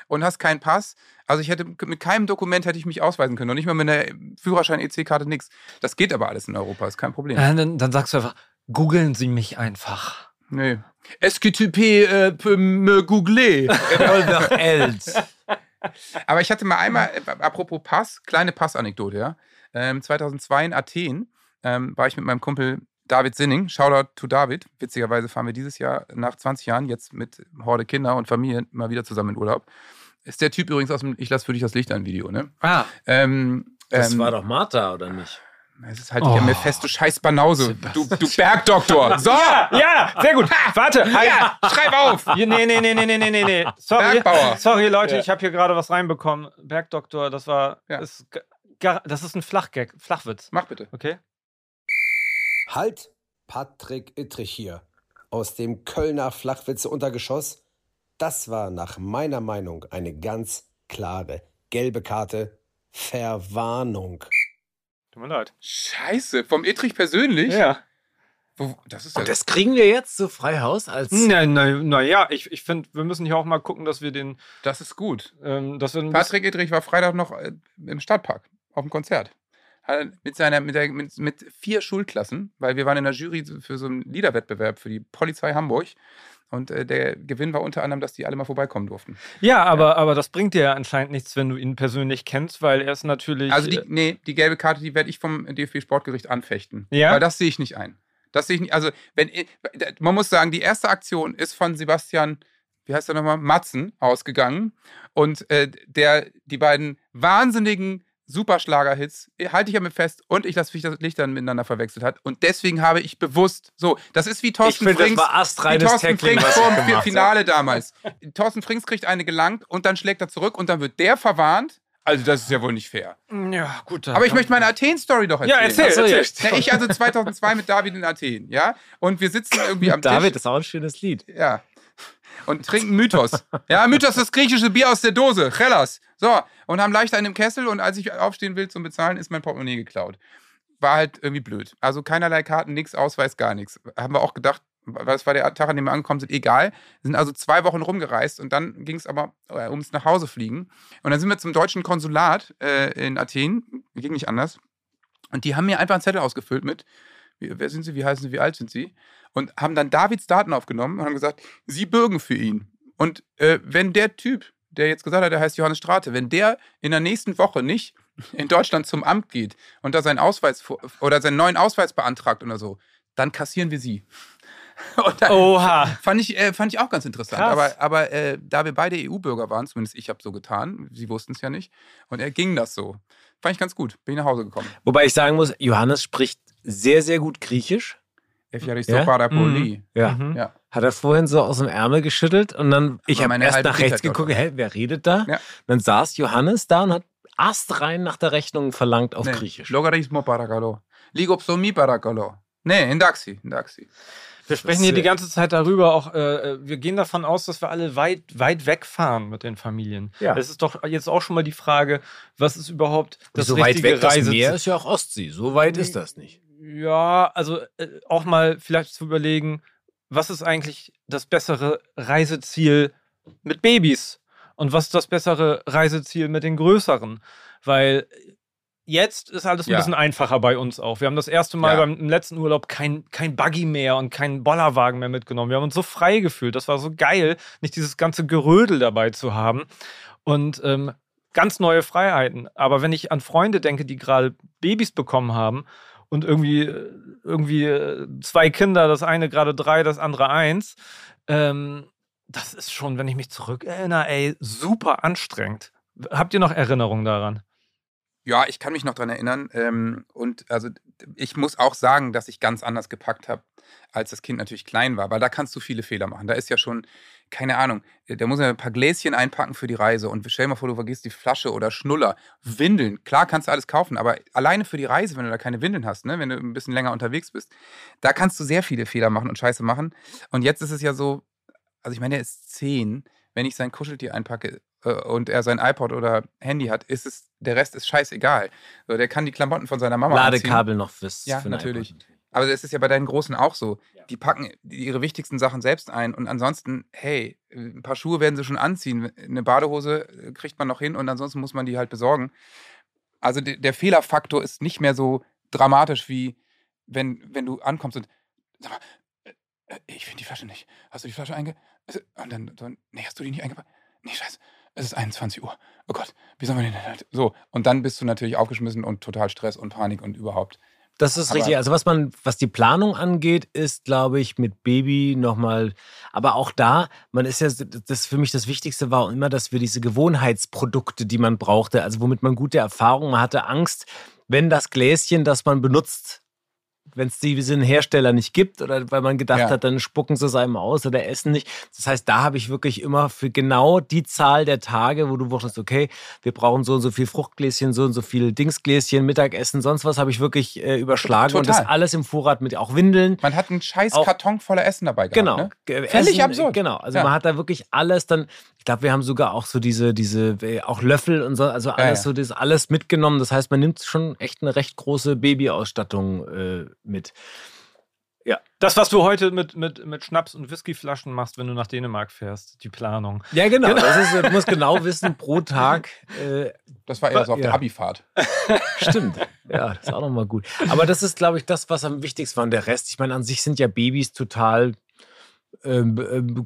Und hast keinen Pass. Also ich hätte mit keinem Dokument hätte ich mich ausweisen können. Und nicht mal mit einer Führerschein-EC-Karte nichts. Das geht aber alles in Europa, ist kein Problem. Äh, dann, dann sagst du einfach, googeln Sie mich einfach. Nee. Est-ce que tu peux, äh, peux me googler? [laughs] Aber ich hatte mal einmal, äh, apropos Pass, kleine Passanekdote, ja. Ähm, 2002 in Athen ähm, war ich mit meinem Kumpel David Sinning. Shoutout to David. Witzigerweise fahren wir dieses Jahr nach 20 Jahren jetzt mit Horde Kinder und Familie mal wieder zusammen in Urlaub. Ist der Typ übrigens aus dem Ich lass für dich das Licht an Video, ne? Ah, Ähm, Das ähm, war doch Martha, oder nicht? Es ist halt, oh. ich mir fest, du scheiß Banause. Du, Bergdoktor. So! Ja, ja, sehr gut. Warte. Halt. [laughs] Ja, schreib auf. Nee, nee, nee, nee, nee, nee, nee. Sorry, Bergbauer. Sorry, Leute, ja. ich habe hier gerade was reinbekommen. Bergdoktor, das war. Ja. Ist, das ist ein Flachgag, Flachwitz. Mach bitte. Okay. Halt, Patrick Ittrich hier. Aus dem Kölner Flachwitze-Untergeschoss. Das war nach meiner Meinung eine ganz klare gelbe Karte. Verwarnung. Tut mir leid. Scheiße, vom Ittrich persönlich? Ja. Das ist ja Und das kriegen wir jetzt so frei Haus als. Na, na, na ja, ich, ich finde, wir müssen hier auch mal gucken, dass wir den. Das ist gut. Ähm, dass wir Patrick Ittrich war Freitag noch äh, im Stadtpark auf dem Konzert. Hat mit, seiner, mit, der, mit, mit vier Schulklassen, weil wir waren in der Jury für so einen Liederwettbewerb für die Polizei Hamburg. Und äh, der Gewinn war unter anderem, dass die alle mal vorbeikommen durften. Ja, aber, aber das bringt dir ja anscheinend nichts, wenn du ihn persönlich kennst, weil er ist natürlich. Also die, äh, nee, die gelbe Karte, die werde ich vom DFB Sportgericht anfechten. Ja? Weil das sehe ich nicht ein. Das sehe ich nicht. Also, wenn man muss sagen, die erste Aktion ist von Sebastian, wie heißt er nochmal, Matzen ausgegangen. Und äh, der die beiden wahnsinnigen Superschlager-Hits, äh, halte ich ja mit fest, und ich lasse mich das Licht dann miteinander verwechselt hat. Und deswegen habe ich bewusst, so, das ist wie ich Thorsten finde, das Frings. war Wie Thorsten Tackling, Frings vor. Finale damals. [laughs] Thorsten Frings kriegt eine gelangt und dann schlägt er zurück und dann wird der verwarnt. Also, das ist ja wohl nicht fair. ja, gut. dann- Aber ich möchte meine Athen-Story doch erzählen. Ja, erzähl, Ach so, ja. erzähl. Na, ich also [laughs] 2002 mit David in Athen, ja? Und wir sitzen irgendwie am David, Tisch. das ist auch ein schönes Lied. Ja. Und trinken Mythos. Ja, Mythos, das griechische Bier aus der Dose. Hellas. So. Und haben leicht einen im Kessel und als ich aufstehen will zum Bezahlen, ist mein Portemonnaie geklaut. War halt irgendwie blöd. Also keinerlei Karten, nix, Ausweis, gar nichts. Haben wir auch gedacht, es war der Tag, an dem wir angekommen sind, egal. Wir sind also zwei Wochen rumgereist und dann ging es aber äh, ums nach Hause fliegen. Und dann sind wir zum deutschen Konsulat äh, in Athen. Ging nicht anders. Und die haben mir einfach einen Zettel ausgefüllt mit, wer sind Sie, wie heißen Sie, wie alt sind Sie? Und haben dann Davids Daten aufgenommen und haben gesagt, Sie bürgen für ihn. Und äh, wenn der Typ, der jetzt gesagt hat, der heißt Johannes Strate, wenn der in der nächsten Woche nicht in Deutschland zum Amt geht und da seinen Ausweis oder seinen neuen Ausweis beantragt oder so, dann kassieren wir sie. [laughs] Oha. fand, ich, äh, fand ich auch ganz interessant. Krass. Aber, aber äh, da wir beide EU-Bürger waren, zumindest ich habe so getan, sie wussten es ja nicht, und er ging das so. Fand ich ganz gut. Bin ich nach Hause gekommen. Wobei ich sagen muss, Johannes spricht sehr, sehr gut Griechisch. Efjaristo Ja? Parapoli. Ja. Mhm. Ja. Hat er vorhin so aus dem Ärmel geschüttelt und dann, ich habe erst nach rechts geguckt, hä, wer redet da? Ja. Dann saß Johannes da und hat astrein nach der Rechnung verlangt auf Nee, Griechisch. Logaritmo Paracalo. Ligopsomi Paracalo. Nee, in Daxi. In Daxi. Wir sprechen hier die äh, ganze Zeit darüber, auch äh, wir gehen davon aus, dass wir alle weit, weit wegfahren mit den Familien. Ja. Es ist doch jetzt auch schon mal die Frage, was ist überhaupt das so weit richtige weg das Reiseziel? Meer ist ja auch Ostsee. So weit ist das nicht. Ja, also äh, auch mal vielleicht zu überlegen, was ist eigentlich das bessere Reiseziel mit Babys und was ist das bessere Reiseziel mit den größeren? Weil jetzt ist alles ein Ja. bisschen einfacher bei uns auch. Wir haben das erste Mal Ja. beim im letzten Urlaub kein, kein Buggy mehr und keinen Bollerwagen mehr mitgenommen. Wir haben uns so frei gefühlt. Das war so geil, nicht dieses ganze Gerödel dabei zu haben. Und ähm, ganz neue Freiheiten. Aber wenn ich an Freunde denke, die gerade Babys bekommen haben und irgendwie, irgendwie äh, zwei Kinder, das eine gerade drei, das andere eins, ähm, das ist schon, wenn ich mich zurückerinnere, ey, super anstrengend. Habt ihr noch Erinnerungen daran? Ja, ich kann mich noch dran erinnern. Ähm, und also ich muss auch sagen, dass ich ganz anders gepackt habe, als das Kind natürlich klein war, weil da kannst du viele Fehler machen. Da ist ja schon, keine Ahnung, da muss er ein paar Gläschen einpacken für die Reise und stell dir mal vor, du vergisst die Flasche oder Schnuller, Windeln. Klar kannst du alles kaufen, aber alleine für die Reise, wenn du da keine Windeln hast, ne, wenn du ein bisschen länger unterwegs bist, da kannst du sehr viele Fehler machen und Scheiße machen. Und jetzt ist es ja so, also ich meine, er ist zehn. Wenn ich sein Kuscheltier einpacke äh, und er sein iPod oder Handy hat, ist es, der Rest ist scheißegal. So, der kann die Klamotten von seiner Mama anziehen. Ladekabel noch fürs. Ja, für natürlich. iPod. Aber es ist ja bei deinen Großen auch so. Die packen ihre wichtigsten Sachen selbst ein und ansonsten, hey, ein paar Schuhe werden sie schon anziehen. Eine Badehose äh, kriegt man noch hin und ansonsten muss man die halt besorgen. Also de- der Fehlerfaktor ist nicht mehr so dramatisch wie wenn, wenn du ankommst und sag mal, äh, äh, ich finde die Flasche nicht. Hast du die Flasche einge... Und dann, so, nee, hast du die nicht eingepackt? Nee, scheiße. Es ist 21 Uhr. Oh Gott, wie sollen wir denn halt? So, und dann bist du natürlich aufgeschmissen und total Stress und Panik und überhaupt. Das ist Aber- richtig. Also was man, was die Planung angeht, ist, glaube ich, mit Baby nochmal, aber auch da, man ist ja, das für mich das Wichtigste war immer, dass wir diese Gewohnheitsprodukte, die man brauchte, also womit man gute Erfahrungen, hatte Angst, wenn das Gläschen, das man benutzt, wenn es diesen Hersteller nicht gibt oder weil man gedacht Ja. hat, dann spucken sie es einem aus oder essen nicht. Das heißt, da habe ich wirklich immer für genau die Zahl der Tage, wo du wusstest, okay, wir brauchen so und so viel Fruchtgläschen, so und so viel Dingsgläschen, Mittagessen, sonst was, habe ich wirklich äh, überschlagen und das Total. alles im Vorrat mit auch Windeln. Man hat einen scheiß Auch- Karton voller Essen dabei gehabt. Genau. Ne? Völlig absurd. Genau. Also Ja. man hat da wirklich alles dann, ich glaube, wir haben sogar auch so diese, diese, äh, auch Löffel und so, also alles ja. so, das alles mitgenommen. Das heißt, man nimmt schon echt eine recht große Babyausstattung äh, mit. Das, was du heute mit, mit, mit Schnaps und Whiskyflaschen machst, wenn du nach Dänemark fährst, die Planung. Ja, genau. Das ist, du musst genau wissen, pro Tag. [laughs] Äh, Das war eher so auf Ja. der Abifahrt. [laughs] stimmt. Ja, das ist auch nochmal gut. Aber das ist, glaube ich, das, was am wichtigsten war. Und der Rest, ich meine, an sich sind ja Babys total ähm, ähm,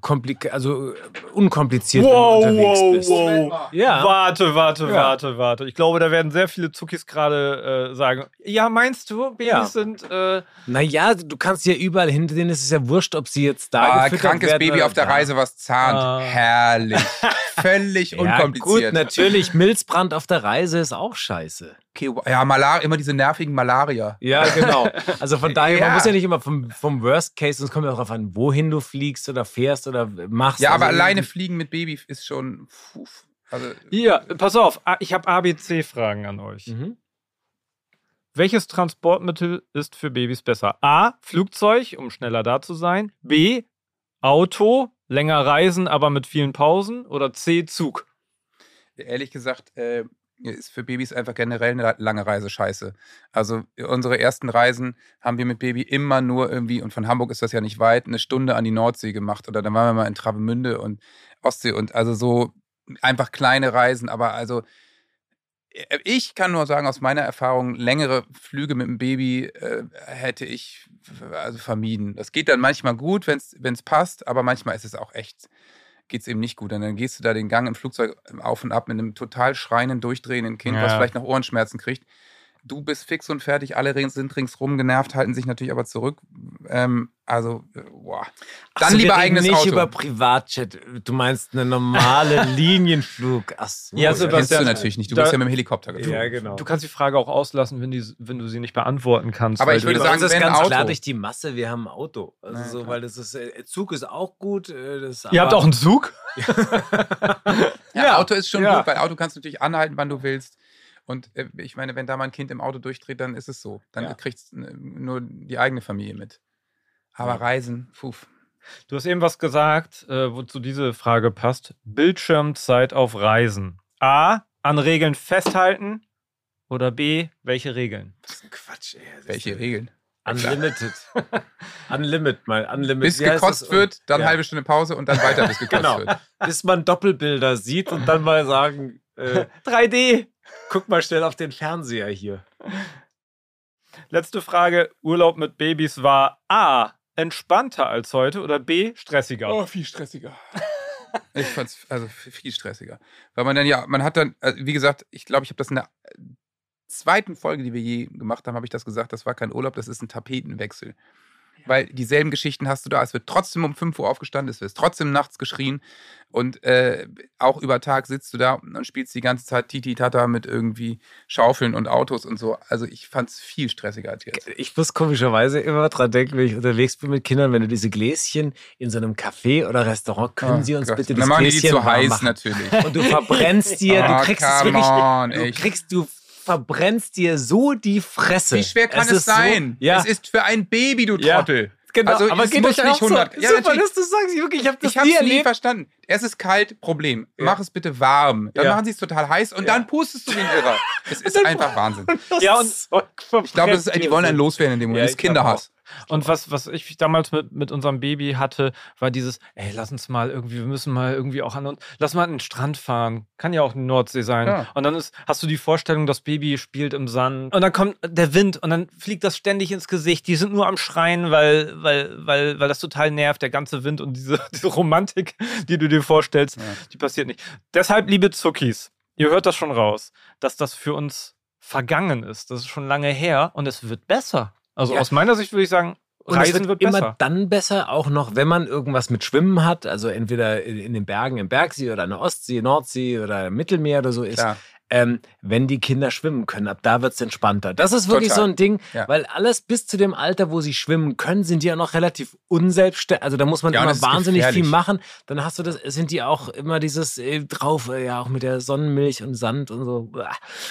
also äh, unkompliziert, Wow, wenn du unterwegs wow, bist. wow. Ja. Warte, warte, Ja. warte, warte. Ich glaube, da werden sehr viele Zuckis gerade äh, sagen: Ja, meinst du, Babys Ja. sind. Äh, Naja, du kannst ja überall hin, denen ist es ja wurscht, ob sie jetzt da Ah, krankes werden Baby auf der. Reise, was zahnt. Ah. Herrlich. [laughs] Völlig Ja, unkompliziert. gut, natürlich, Milzbrand auf der Reise ist auch scheiße. Okay, ja, Malar immer diese nervigen Malaria. Ja, genau. Also von daher, man Ja. muss ja nicht immer vom, vom Worst Case, es kommt ja auch darauf an, wohin du fliegst oder fährst oder machst. Ja, aber also alleine irgendwie- fliegen mit Baby ist schon. Puh, also, hier, pass auf, ah, ich habe ABC-Fragen an euch. Mhm. Welches Transportmittel ist für Babys besser? A. Flugzeug, um schneller da zu sein. B. Auto, länger reisen, aber mit vielen Pausen. Oder C. Zug. ehrlich gesagt, äh, ist für Babys einfach generell eine lange Reise scheiße. Also unsere ersten Reisen haben wir mit Baby immer nur irgendwie, und von Hamburg ist das ja nicht weit, eine Stunde an die Nordsee gemacht. Oder dann waren wir mal in Travemünde und Ostsee und also so einfach kleine Reisen, aber also äh, ich kann nur sagen, aus meiner Erfahrung, längere Flüge mit dem Baby äh, hätte ich also vermieden. Das geht dann manchmal gut, wenn es passt, aber manchmal ist es auch echt geht es eben nicht gut. Und dann gehst du da den Gang im Flugzeug auf und ab mit einem total schreienden, durchdrehenden Kind, was Ja. vielleicht noch Ohrenschmerzen kriegt. Du bist fix und fertig, alle sind ringsrum genervt, halten sich natürlich aber zurück. Ähm, also, äh, boah. Dann so, lieber wir reden eigenes nicht Auto. über Privatjet. Du meinst eine normale [laughs] Linienflug. Ach so. Ja, das kennst du natürlich nicht. Du da- bist ja mit dem Helikopter geflogen. Ja, genau. Du kannst die Frage auch auslassen, wenn, die, wenn du sie nicht beantworten kannst. Aber weil ich würde sagen, uns ist ganz Auto. klar durch die Masse, wir haben ein Auto. Also Na, so, weil das ist, äh, Zug ist auch gut. äh, Das Ihr habt auch einen Zug? [laughs] Ja, Auto ist schon ja. gut, weil Auto kannst du natürlich anhalten, wann du willst. Und äh, ich meine, wenn da mal ein Kind im Auto durchdreht, dann ist es so. Dann Ja. kriegt nur die eigene Familie mit. Aber Ja. Reisen, puh. Du hast eben was gesagt, äh, wozu diese Frage passt. Bildschirmzeit auf Reisen. A. An Regeln festhalten. Oder B. Welche Regeln? Das ist ein Quatsch, ey. Das ist Welche ja- Regeln? Unlimited. [laughs] Unlimited mal. Unlimited. Bis Wie heißt gekotzt das? wird, dann Ja. halbe Stunde Pause und dann weiter, bis [laughs] gekotzt Genau. wird. Bis man Doppelbilder sieht und dann mal sagen, äh, [laughs] 3D. guck mal schnell auf den Fernseher hier. Letzte Frage. Urlaub mit Babys war A. Entspannter als heute oder B. Stressiger? Oh, viel stressiger. Ich fand's also viel stressiger. Weil man dann ja, man hat dann, also wie gesagt, ich glaube, ich habe das in der zweiten Folge, die wir je gemacht haben, habe ich das gesagt, das war kein Urlaub, das ist ein Tapetenwechsel. Weil dieselben Geschichten hast du da. Es wird trotzdem um 5 Uhr aufgestanden, es wird trotzdem nachts geschrien. Und äh, auch über Tag sitzt du da und spielst die ganze Zeit Titi-Tata mit irgendwie Schaufeln und Autos und so. Also ich fand es viel stressiger als jetzt. Ich muss komischerweise immer dran denken, wenn ich unterwegs bin mit Kindern, wenn du diese Gläschen in so einem Café oder Restaurant, können sie uns Oh Gott. bitte das dann machen die die Gläschen zu heiß machen. natürlich. Und du verbrennst dir, [laughs] Ah, du kriegst es wirklich, on, du kriegst, du verbrennst dir so die Fresse. Wie schwer kann es, ist sein? So, ja, Es ist für ein Baby, du Ja. Trottel. genau. also aber es geht muss euch nicht auch 100 So, Ja, super, natürlich. dass du sagst, wirklich, ich habe das Ich nie es nie verstanden. Es ist kalt, Problem. Ja. Mach es bitte warm. Dann Ja. machen sie es total heiß und Ja. dann pustest du den Irrer. Es [laughs] ist einfach Wahnsinn. [laughs] Ja, und- Ich glaube, die wollen einen loswerden in dem Moment. Ja, das ist Kinderhass. Und was, was ich damals mit, mit unserem Baby hatte, war dieses, ey, lass uns mal irgendwie, wir müssen mal irgendwie auch an uns, lass mal an den Strand fahren. Kann ja auch die Nordsee sein. Ja. Und dann ist, hast du die Vorstellung, das Baby spielt im Sand. Und dann kommt der Wind und dann fliegt das ständig ins Gesicht. Die sind nur am Schreien, weil, weil, weil, weil das total nervt, der ganze Wind und diese, [laughs] diese Romantik, die du dir vorstellst, Ja. die passiert nicht. Deshalb, liebe Zuckis, ihr hört das schon raus, dass das für uns vergangen ist. Das ist schon lange her und es wird besser. Also Ja. aus meiner Sicht würde ich sagen, Und Reisen wird, immer besser. dann besser, auch noch, wenn man irgendwas mit Schwimmen hat, also entweder in, in den Bergen im Bergsee oder in der Ostsee, Nordsee oder Mittelmeer oder so ist, Klar. Ähm, wenn die Kinder schwimmen können. Ab da wird es entspannter. Das ist wirklich Total. so ein Ding, Ja. weil alles bis zu dem Alter, wo sie schwimmen können, sind die ja noch relativ unselbstständig. Also da muss man Ja, immer wahnsinnig gefährlich. viel machen. Dann hast du das, sind die auch immer dieses äh, drauf, äh, ja, auch mit der Sonnenmilch und Sand und so.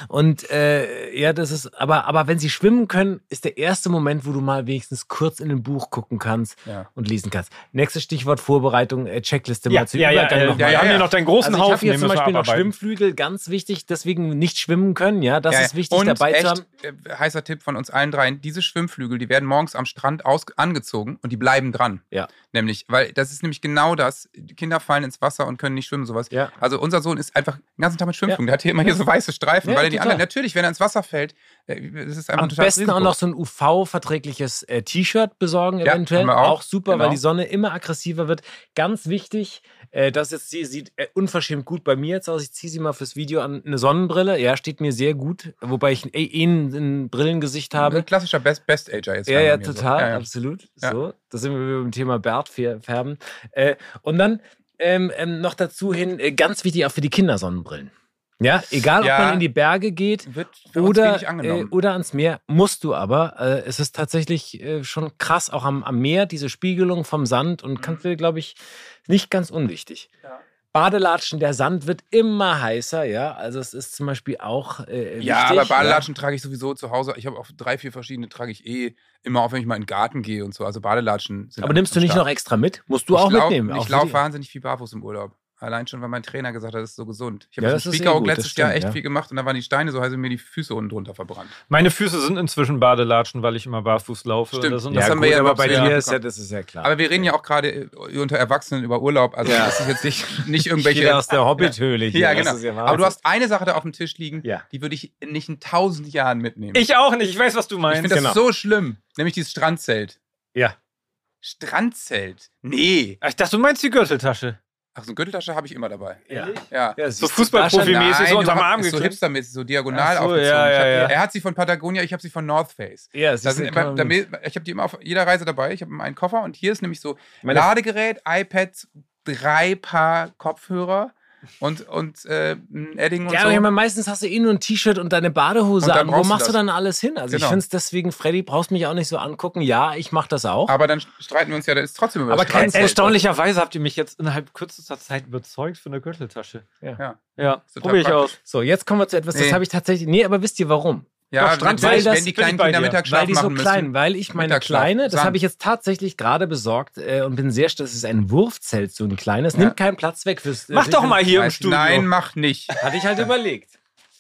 Und äh, ja, das ist, aber, aber wenn sie schwimmen können, ist der erste Moment, wo du mal wenigstens kurz in ein Buch gucken kannst Ja. und lesen kannst. Nächstes Stichwort Vorbereitung, äh, Checkliste Ja, mal zu ja, ja, Übergang äh, noch wir mal. ja, haben ja. hier noch deinen großen Also ich habe Haufen, hier den zum müssen wir Beispiel noch. Schwimmflügel, ganz wichtig, deswegen nicht schwimmen können, ja, das Ja, ist wichtig und dabei echt, zu haben. äh, heißer Tipp von uns allen dreien, diese Schwimmflügel, die werden morgens am Strand aus angezogen und die bleiben dran. Ja. Nämlich, weil das ist nämlich genau das, die Kinder fallen ins Wasser und können nicht schwimmen, sowas. Ja. Also unser Sohn ist einfach den ganzen Tag mit Schwimmflügeln. Der hat hier immer hier so weiße Streifen, Ja, weil er die total. anderen, natürlich, wenn er ins Wasser fällt, äh, das ist einfach Am ein totales besten auch Risiko. noch so ein UV-verträgliches äh, T-Shirt besorgen, Ja, eventuell. auch. auch. super, Genau. weil die Sonne immer aggressiver wird. Ganz wichtig, äh, das jetzt sie sieht äh, unverschämt gut bei mir jetzt aus. Ich ziehe sie mal fürs Video an. Eine Sonnenbrille, ja, steht mir sehr gut. Wobei ich eh eh ein, ein Brillengesicht habe. Ein klassischer Best, Best Ager jetzt. Ja, ja, mir so. total, Ja, ja. absolut. Ja. So, da sind wir beim Thema Bartfärben. Äh, und dann ähm, ähm, noch dazu hin, äh, ganz wichtig auch für die Kinder Sonnenbrillen. Ja, egal Ja. ob man in die Berge geht oder, äh, oder ans Meer, musst du aber. Äh, es ist tatsächlich äh, schon krass, auch am, am Meer, diese Spiegelung vom Sand und kann, glaube ich, nicht ganz unwichtig. Ja. Badelatschen, der Sand wird immer heißer, ja. Also es ist zum Beispiel auch äh, ja, wichtig, aber Badelatschen trage ich sowieso zu Hause. Ich habe auch drei, vier verschiedene, trage ich eh immer auf, wenn ich mal in den Garten gehe und so. Also Badelatschen sind Aber nimmst du nicht noch extra mit? Musst du auch ich lauf, mitnehmen. auch Ich laufe wahnsinnig viel barfuß im Urlaub. Allein schon, weil mein Trainer gesagt hat, das ist so gesund. Ich habe Ja, das Spiekeroog eh gut, letztes Jahr stimmt, echt ja. viel gemacht und da waren die Steine so heiß und mir die Füße unten drunter verbrannt. Meine Füße sind inzwischen Badelatschen, weil ich immer barfuß laufe. Stimmt. Das, und Das haben wir ja aber bei dir ist ja, das ist ja klar. Aber wir reden ja auch gerade äh, unter Erwachsenen über Urlaub. Also Ja. das ist jetzt nicht, [laughs] nicht Jeder irgendwelche. aus der Hobbithöhle hier. Ja, das genau. ist ja Aber du hast eine Sache da auf dem Tisch liegen, Ja. die würde ich nicht in tausend Jahren mitnehmen. ich auch nicht, ich weiß, was du Ich meinst. finde das genau. so schlimm. Nämlich dieses Strandzelt. Ja. Strandzelt? Nee. Ich dachte, du meinst die Gürteltasche. Ach, so eine Gürteltasche habe ich immer dabei. Ja. Ja. Ja, So Fußballprofi-mäßig so unterm Arm so hipstermäßig, so diagonal so, aufgezogen. ja, ja, hab, ja. Er hat sie von Patagonia, ich habe sie von North Face. Ja, Das du, sind immer, damit, ich habe die immer auf jeder Reise dabei. Ich habe einen Koffer und hier ist nämlich so Meine- Ladegerät, iPads, drei Paar Kopfhörer und, und äh, ein Edding und Ja, so. aber ich meine, meistens hast du eh nur ein T-Shirt und deine Badehose Und dann an. Wo machst du das. dann alles hin? Also ich Genau. finde es deswegen, Freddy, brauchst mich auch nicht so angucken. Ja, ich mache das auch. aber dann streiten wir uns ja, das ist trotzdem über Aber das kein-. Erstaunlicherweise habt ihr mich jetzt innerhalb kürzester Zeit überzeugt für eine Gürteltasche. Ja. Ja, total probiere ich aus. so, jetzt kommen wir zu etwas, das Nee. habe ich tatsächlich. Nee, aber wisst ihr warum? Ja, Doch, Strand- weil das- wenn die kleinen Kinder. Mittagsschlaf weil die so machen klein, müssen. weil ich meine kleine, das habe ich jetzt tatsächlich gerade besorgt äh, und bin sehr stolz. Das ist ein Wurfzelt, so ein kleines. Ja. Nimmt keinen Platz weg fürs. Mach doch mal hier im Studio. Nein, mach nicht. Hatte ich halt überlegt.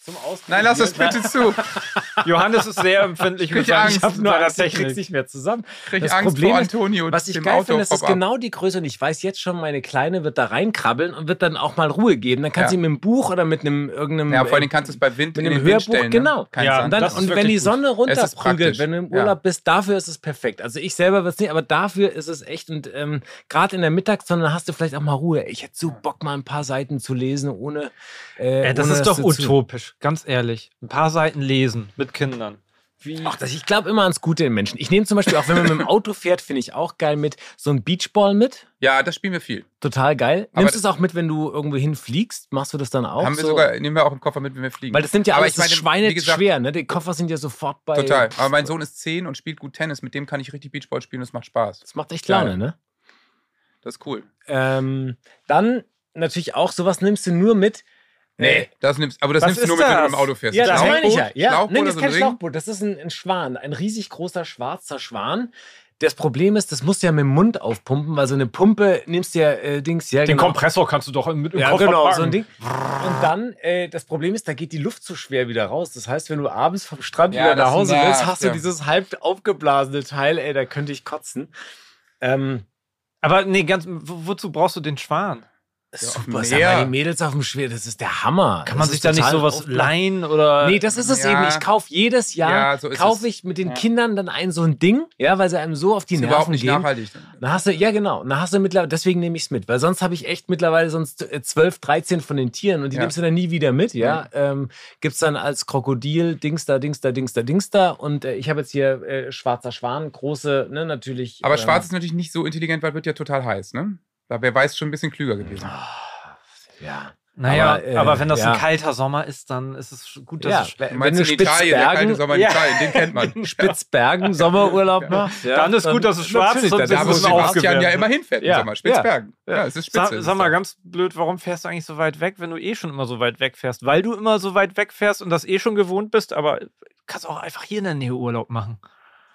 Zum Ausprobieren. Nein, lass das bitte zu. [laughs] Johannes ist sehr empfindlich Ich krieg seinen- Angst. Ich habe nur seiner Angst, ich krieg's Technik. nicht mehr zusammen. Krieg Das Angst Problem vor ist, Antonio Was ich geil Auto finde, ist, es ist genau die Größe und ich weiß jetzt schon, meine Kleine wird da reinkrabbeln und wird dann auch mal Ruhe geben. Dann kann Ja. sie mit einem Buch oder mit einem irgendeinem Ja, vor allem äh, kannst du es bei Wind mit in einem den Wind Hörbuch, stellen. genau. Ne? Kein Ja, und, dann, das und wenn die. Sonne Es runterprügelt, wenn du im Ja. Urlaub bist, dafür ist es perfekt. Also ich selber wird's nicht, aber dafür ist es echt und ähm, gerade in der Mittagssonne hast du vielleicht auch mal Ruhe. Ich hätte so Bock mal ein paar Seiten zu lesen ohne. Äh, das ohne ist doch du ganz ehrlich. Ein paar Seiten lesen mit Kindern. Wie? Ach, das, ich glaube immer ans Gute in Menschen. Ich nehme zum Beispiel auch, wenn man mit dem Auto fährt, finde ich auch geil mit so ein Beachball mit. Ja, das spielen wir viel. Total geil. Aber Nimmst du es auch mit, wenn du irgendwo hinfliegst? Machst du das dann auch? Haben wir so? sogar, nehmen wir auch im Koffer mit, wenn wir fliegen. Weil das sind ja Aber alles ich meine, das Schweine gesagt- schwer, ne? Die Koffer sind ja sofort bei. Total. Aber mein Sohn ist 10 und spielt gut Tennis. Mit dem kann ich richtig Beachball spielen. Das macht Spaß. Das macht echt. Laune, ne? Das ist cool. Ähm, dann natürlich auch, sowas nimmst du nur mit. Äh, Das nimmst, aber das Was nimmst du nur mit, wenn du das? im Auto fährst. Ja, das meine ich ja. ja. Schlauchboot Nein, das ist ein kein? Schlauchboot. Das ist ein, ein Schwan, ein riesig großer schwarzer Schwan. Das Problem ist, das musst du ja mit dem Mund aufpumpen, weil so eine Pumpe nimmst du ja äh, Dings, ja, Den genau. Kompressor kannst du doch mit im Ja, Koffer genau, so ein Ding. Und dann, äh, das Problem ist, da geht die Luft zu schwer wieder raus. Das heißt, wenn du abends vom Strand Ja, wieder das nach Hause willst, hast du ja. dieses halb aufgeblasene Teil, ey, da könnte ich kotzen. Ähm, Aber nee, ganz, wo- wozu brauchst du den Schwan? Super, sag mal, die Mädels auf dem Schwer, das ist der Hammer. Kann man Das sich da nicht sowas aufbla- leihen oder? Nee, das ist es Ja. eben. Ich kaufe jedes Jahr, Ja, so kaufe es. ich mit den Ja. Kindern dann ein so ein Ding, ja, weil sie einem so auf die ist Nerven überhaupt nicht gehen. nachhaltig. Dann hast du, ja genau, dann hast du mittlerweile, deswegen nehme ich es mit, weil sonst habe ich echt mittlerweile sonst äh, 12, 13 von den Tieren und die Ja. nimmst du dann nie wieder mit, ja. Ähm, gibt's dann als Krokodil, Dings da, Dings da, Dings da, Dings da und äh, ich habe jetzt hier äh, schwarzer Schwan, große, ne, natürlich. Aber ähm, Schwarz ist natürlich nicht so intelligent, weil wird ja total heiß, ne? Da wäre Weiß schon ein bisschen klüger gewesen. Ja. Naja, Aber, äh, aber wenn das ja. ein kalter Sommer ist, dann ist es gut, dass Ja, es wenn Du meinst du in Italien, der kalte Sommer in Ja. Italien, den kennt man. [laughs] Spitzbergen Sommerurlaub machst, ja, Dann ist gut, dass es schwarz ist dann Da, schwarz. Sebastian ja immer hinfährt im Ja, Sommer. Spitzbergen. ja. Ja, es ist spitze. Sag, sag mal ganz blöd, warum fährst du eigentlich so weit weg, wenn du eh schon immer so weit weg fährst? Weil du immer so weit weg fährst und das eh schon gewohnt bist, aber kannst auch einfach hier in der Nähe Urlaub machen.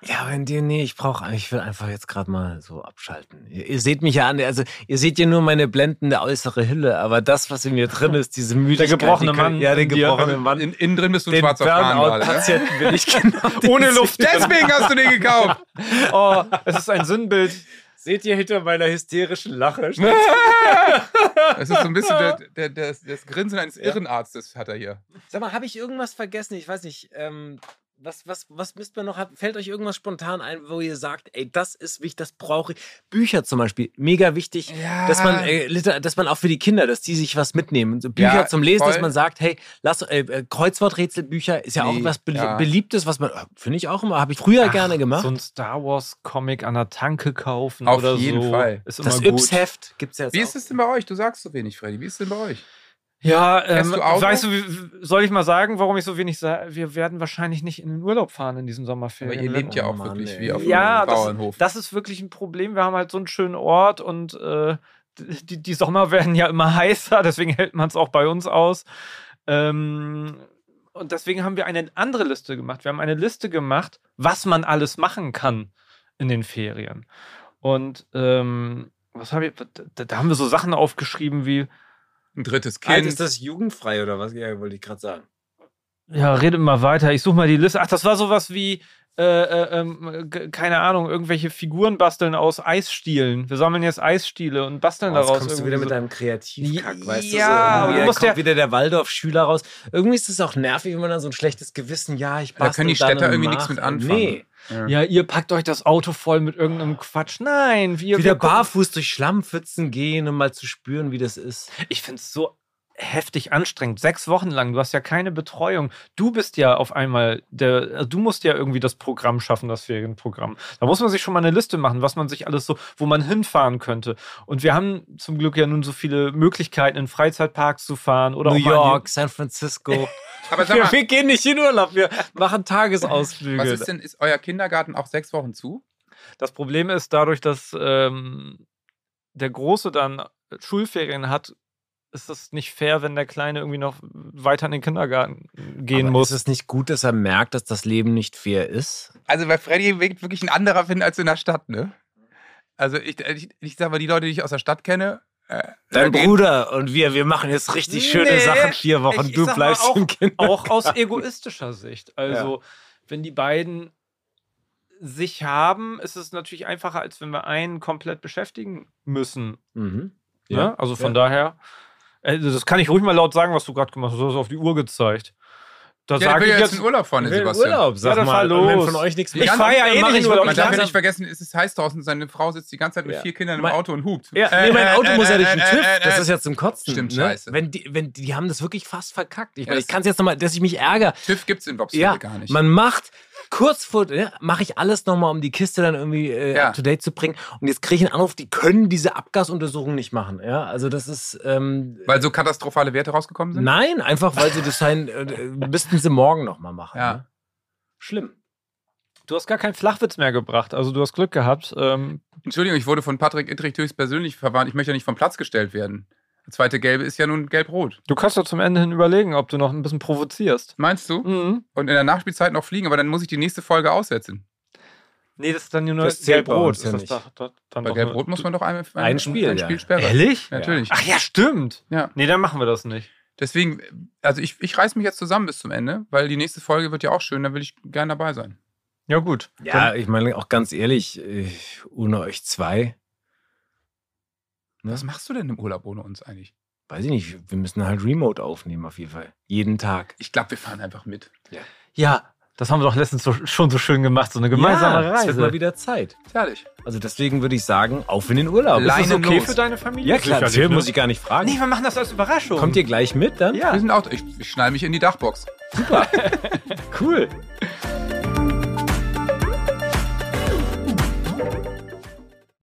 Ja, wenn dir, nee, ich brauche, ich will einfach jetzt gerade mal so abschalten. Ihr, ihr seht mich ja an, also ihr seht ja nur meine blendende äußere Hülle, aber das, was in mir drin ist, diese Müdigkeit. gebrochene die kann- Mann Ja, der gebrochene Mann. In, innen drin bist du ein den schwarzer? Burnout-Patienten bin ich [laughs] genau. Ohne Luft. Deswegen hast du den gekauft. [laughs] Oh, es ist ein Sinnbild. Seht ihr hinter meiner hysterischen Lache? [laughs] Es ist so ein bisschen der, der, der, das Grinsen eines Irrenarztes hat er hier. Sag mal, habe ich irgendwas vergessen? Ich weiß nicht. Ähm, was, was, was müsst man noch haben? Fällt euch irgendwas spontan ein, wo ihr sagt, ey, das ist wichtig, das brauche ich? Bücher zum Beispiel, mega wichtig, Ja. dass man, äh, liter- dass man auch für die Kinder, dass die sich was mitnehmen. So Bücher Ja, zum Lesen, dass voll. man sagt, hey, lass äh, äh, Kreuzworträtselbücher ist ja auch Nee, was Belie ja. Beliebtes, was man, äh, finde ich auch immer, habe ich früher Ach, gerne gemacht. So ein Star Wars Comic an der Tanke kaufen Auf oder jeden so. Fall. Ist immer das. Yps-Heft gibt es ja jetzt Wie auch. ist es denn bei euch? Du sagst so wenig, Freddy. Wie ist es denn bei euch? Ja, ähm, du Auto? weißt du, soll ich mal sagen, warum ich so wenig sage? Wir werden wahrscheinlich nicht in den Urlaub fahren in diesem Aber Sommerferien. ihr lebt ja Oh auch Mann, wirklich ey. wie auf ja, einem das, Bauernhof. das ist wirklich ein Problem. Wir haben halt so einen schönen Ort und äh, die, die Sommer werden ja immer [laughs] heißer, deswegen hält man es auch bei uns aus. Ähm, und deswegen haben wir eine andere Liste gemacht. Wir haben eine Liste gemacht, was man alles machen kann in den Ferien. Und ähm, was habe ich, da, da haben wir so Sachen aufgeschrieben wie, Ein drittes Alt Kind. ist das jugendfrei oder was? Ja, wollte ich gerade sagen. Ja, redet mal weiter. Ich suche mal die Liste. Ach, das war sowas wie, äh, äh, ähm, keine Ahnung, irgendwelche Figuren basteln aus Eisstielen. Wir sammeln jetzt Eisstiele und basteln Jetzt daraus. kommst du irgendwie wieder so. mit deinem Kreativkack, weißt Ja, du? So, musst kommt ja- wieder der Waldorf-Schüler raus. Irgendwie ist es auch nervig, wenn man dann so ein schlechtes Gewissen, ja, ich Da bastel können die dann Städter irgendwie nichts mit anfangen. Nee. Ja, ihr packt euch das Auto voll mit irgendeinem Quatsch. Nein, wir Wieder wir barfuß durch Schlammpfützen gehen, um mal zu spüren, wie das ist. Ich finde es so heftig anstrengend. Sechs Wochen lang, du hast ja keine Betreuung. Du bist ja auf einmal der, also du musst ja irgendwie das Programm schaffen, das Ferienprogramm. Da muss man sich schon mal eine Liste machen, was man sich alles so, wo man hinfahren könnte. Und wir haben zum Glück ja nun so viele Möglichkeiten, in Freizeitparks zu fahren oder New York, San Francisco. [laughs] Aber sag wir, mal, wir gehen nicht in Urlaub, wir machen Tagesausflüge. was ist denn, ist euer Kindergarten auch sechs Wochen zu? Das Problem ist dadurch, dass ähm, der Große dann Schulferien hat, ist es nicht fair, wenn der Kleine irgendwie noch weiter in den Kindergarten gehen Aber muss. Ist es nicht gut, dass er merkt, dass das Leben nicht fair ist? Also bei Freddy wirkt wirklich ein anderer Finn als in der Stadt, ne? Also ich, ich, ich sag mal, die Leute, die ich aus der Stadt kenne, äh, Dein gehen- Bruder und wir, wir machen jetzt richtig schöne Nee, Sachen vier Wochen. ich- ich du bleibst auch- im Kindergarten. auch aus egoistischer Sicht. Also, wenn die beiden sich haben, ist es natürlich einfacher, als wenn wir einen komplett beschäftigen müssen. Mhm. Ja? Also von Ja. daher, also das kann ich ruhig mal laut sagen, was du gerade gemacht hast. Du hast auf die Uhr gezeigt. Da Ja, sage will ich jetzt jetzt. in Urlaub fahren, Ich Sebastian. Urlaub, sag Ja, mal. Und wenn los. von euch nichts Ich passt, fahr ja eh nicht ich in Urlaub. Man Ich darf ja nicht vergessen, es ist heiß draußen, seine Frau sitzt die ganze Zeit mit Ja. vier Kindern im Mein- Auto und hupt. Ja, Äh, nee, mein äh, Auto äh, muss ja durch den äh, TÜV. äh, Das äh. ist ja zum Kotzen. Stimmt, ne? scheiße. Wenn die, wenn die, die haben das wirklich fast verkackt. Ich, Ja, ich kann es jetzt nochmal, dass ich mich ärgere. TÜV gibt's in Bobswede Ja, gar nicht. man macht kurz vor, ja, mache ich alles nochmal, um die Kiste dann irgendwie äh, Ja. up to date zu bringen. Und jetzt kriege ich einen Anruf, die können diese Abgasuntersuchung nicht machen. Ja, also das ist ähm, Weil so katastrophale Werte rausgekommen sind? nein, einfach weil sie das sein, äh, müssten sie morgen nochmal machen. Ja. Ne? Schlimm. Du hast gar keinen Flachwitz mehr gebracht. Also du hast Glück gehabt. Ähm, Entschuldigung, ich wurde von Patrick Ittrich höchstpersönlich verwarnt. Ich möchte ja nicht vom Platz gestellt werden. Der zweite Gelbe ist ja nun gelb-rot. du kannst ja zum Ende hin überlegen, ob du noch ein bisschen provozierst. Meinst du? Mhm. Und in der Nachspielzeit noch fliegen, aber dann muss ich die nächste Folge aussetzen. Nee, das ist dann nur gelb-rot. ja doch- doch- dann Bei doch gelb-rot muss man doch ein, Ein Spiel, ein ja. Spiel sperren. Ehrlich? Natürlich. Ach ja, stimmt. Ja. Nee, dann machen wir das nicht. Deswegen, also ich, ich reiß mich jetzt zusammen bis zum Ende, weil die nächste Folge wird ja auch schön, da will ich gerne dabei sein. Ja, gut. Ja, ich meine auch ganz ehrlich, äh, ohne euch zwei, Ne? Was machst du denn im Urlaub ohne uns eigentlich? weiß ich nicht, wir müssen halt Remote aufnehmen auf jeden Fall. Jeden Tag. Ich glaube, wir fahren einfach mit. Ja, das haben wir doch letztens so, schon so schön gemacht, so eine gemeinsame ja, Es wird Reise. mal wieder Zeit. Fertig. Also deswegen würde ich sagen, auf in den Urlaub. Leine ist das okay los. für deine Familie? Ja klar, natürlich ne? muss ich gar nicht fragen. Nee, wir machen das als Überraschung. Kommt ihr gleich mit dann? Ja. Wir sind auch, ich, ich schnall mich in die Dachbox. [laughs] Cool.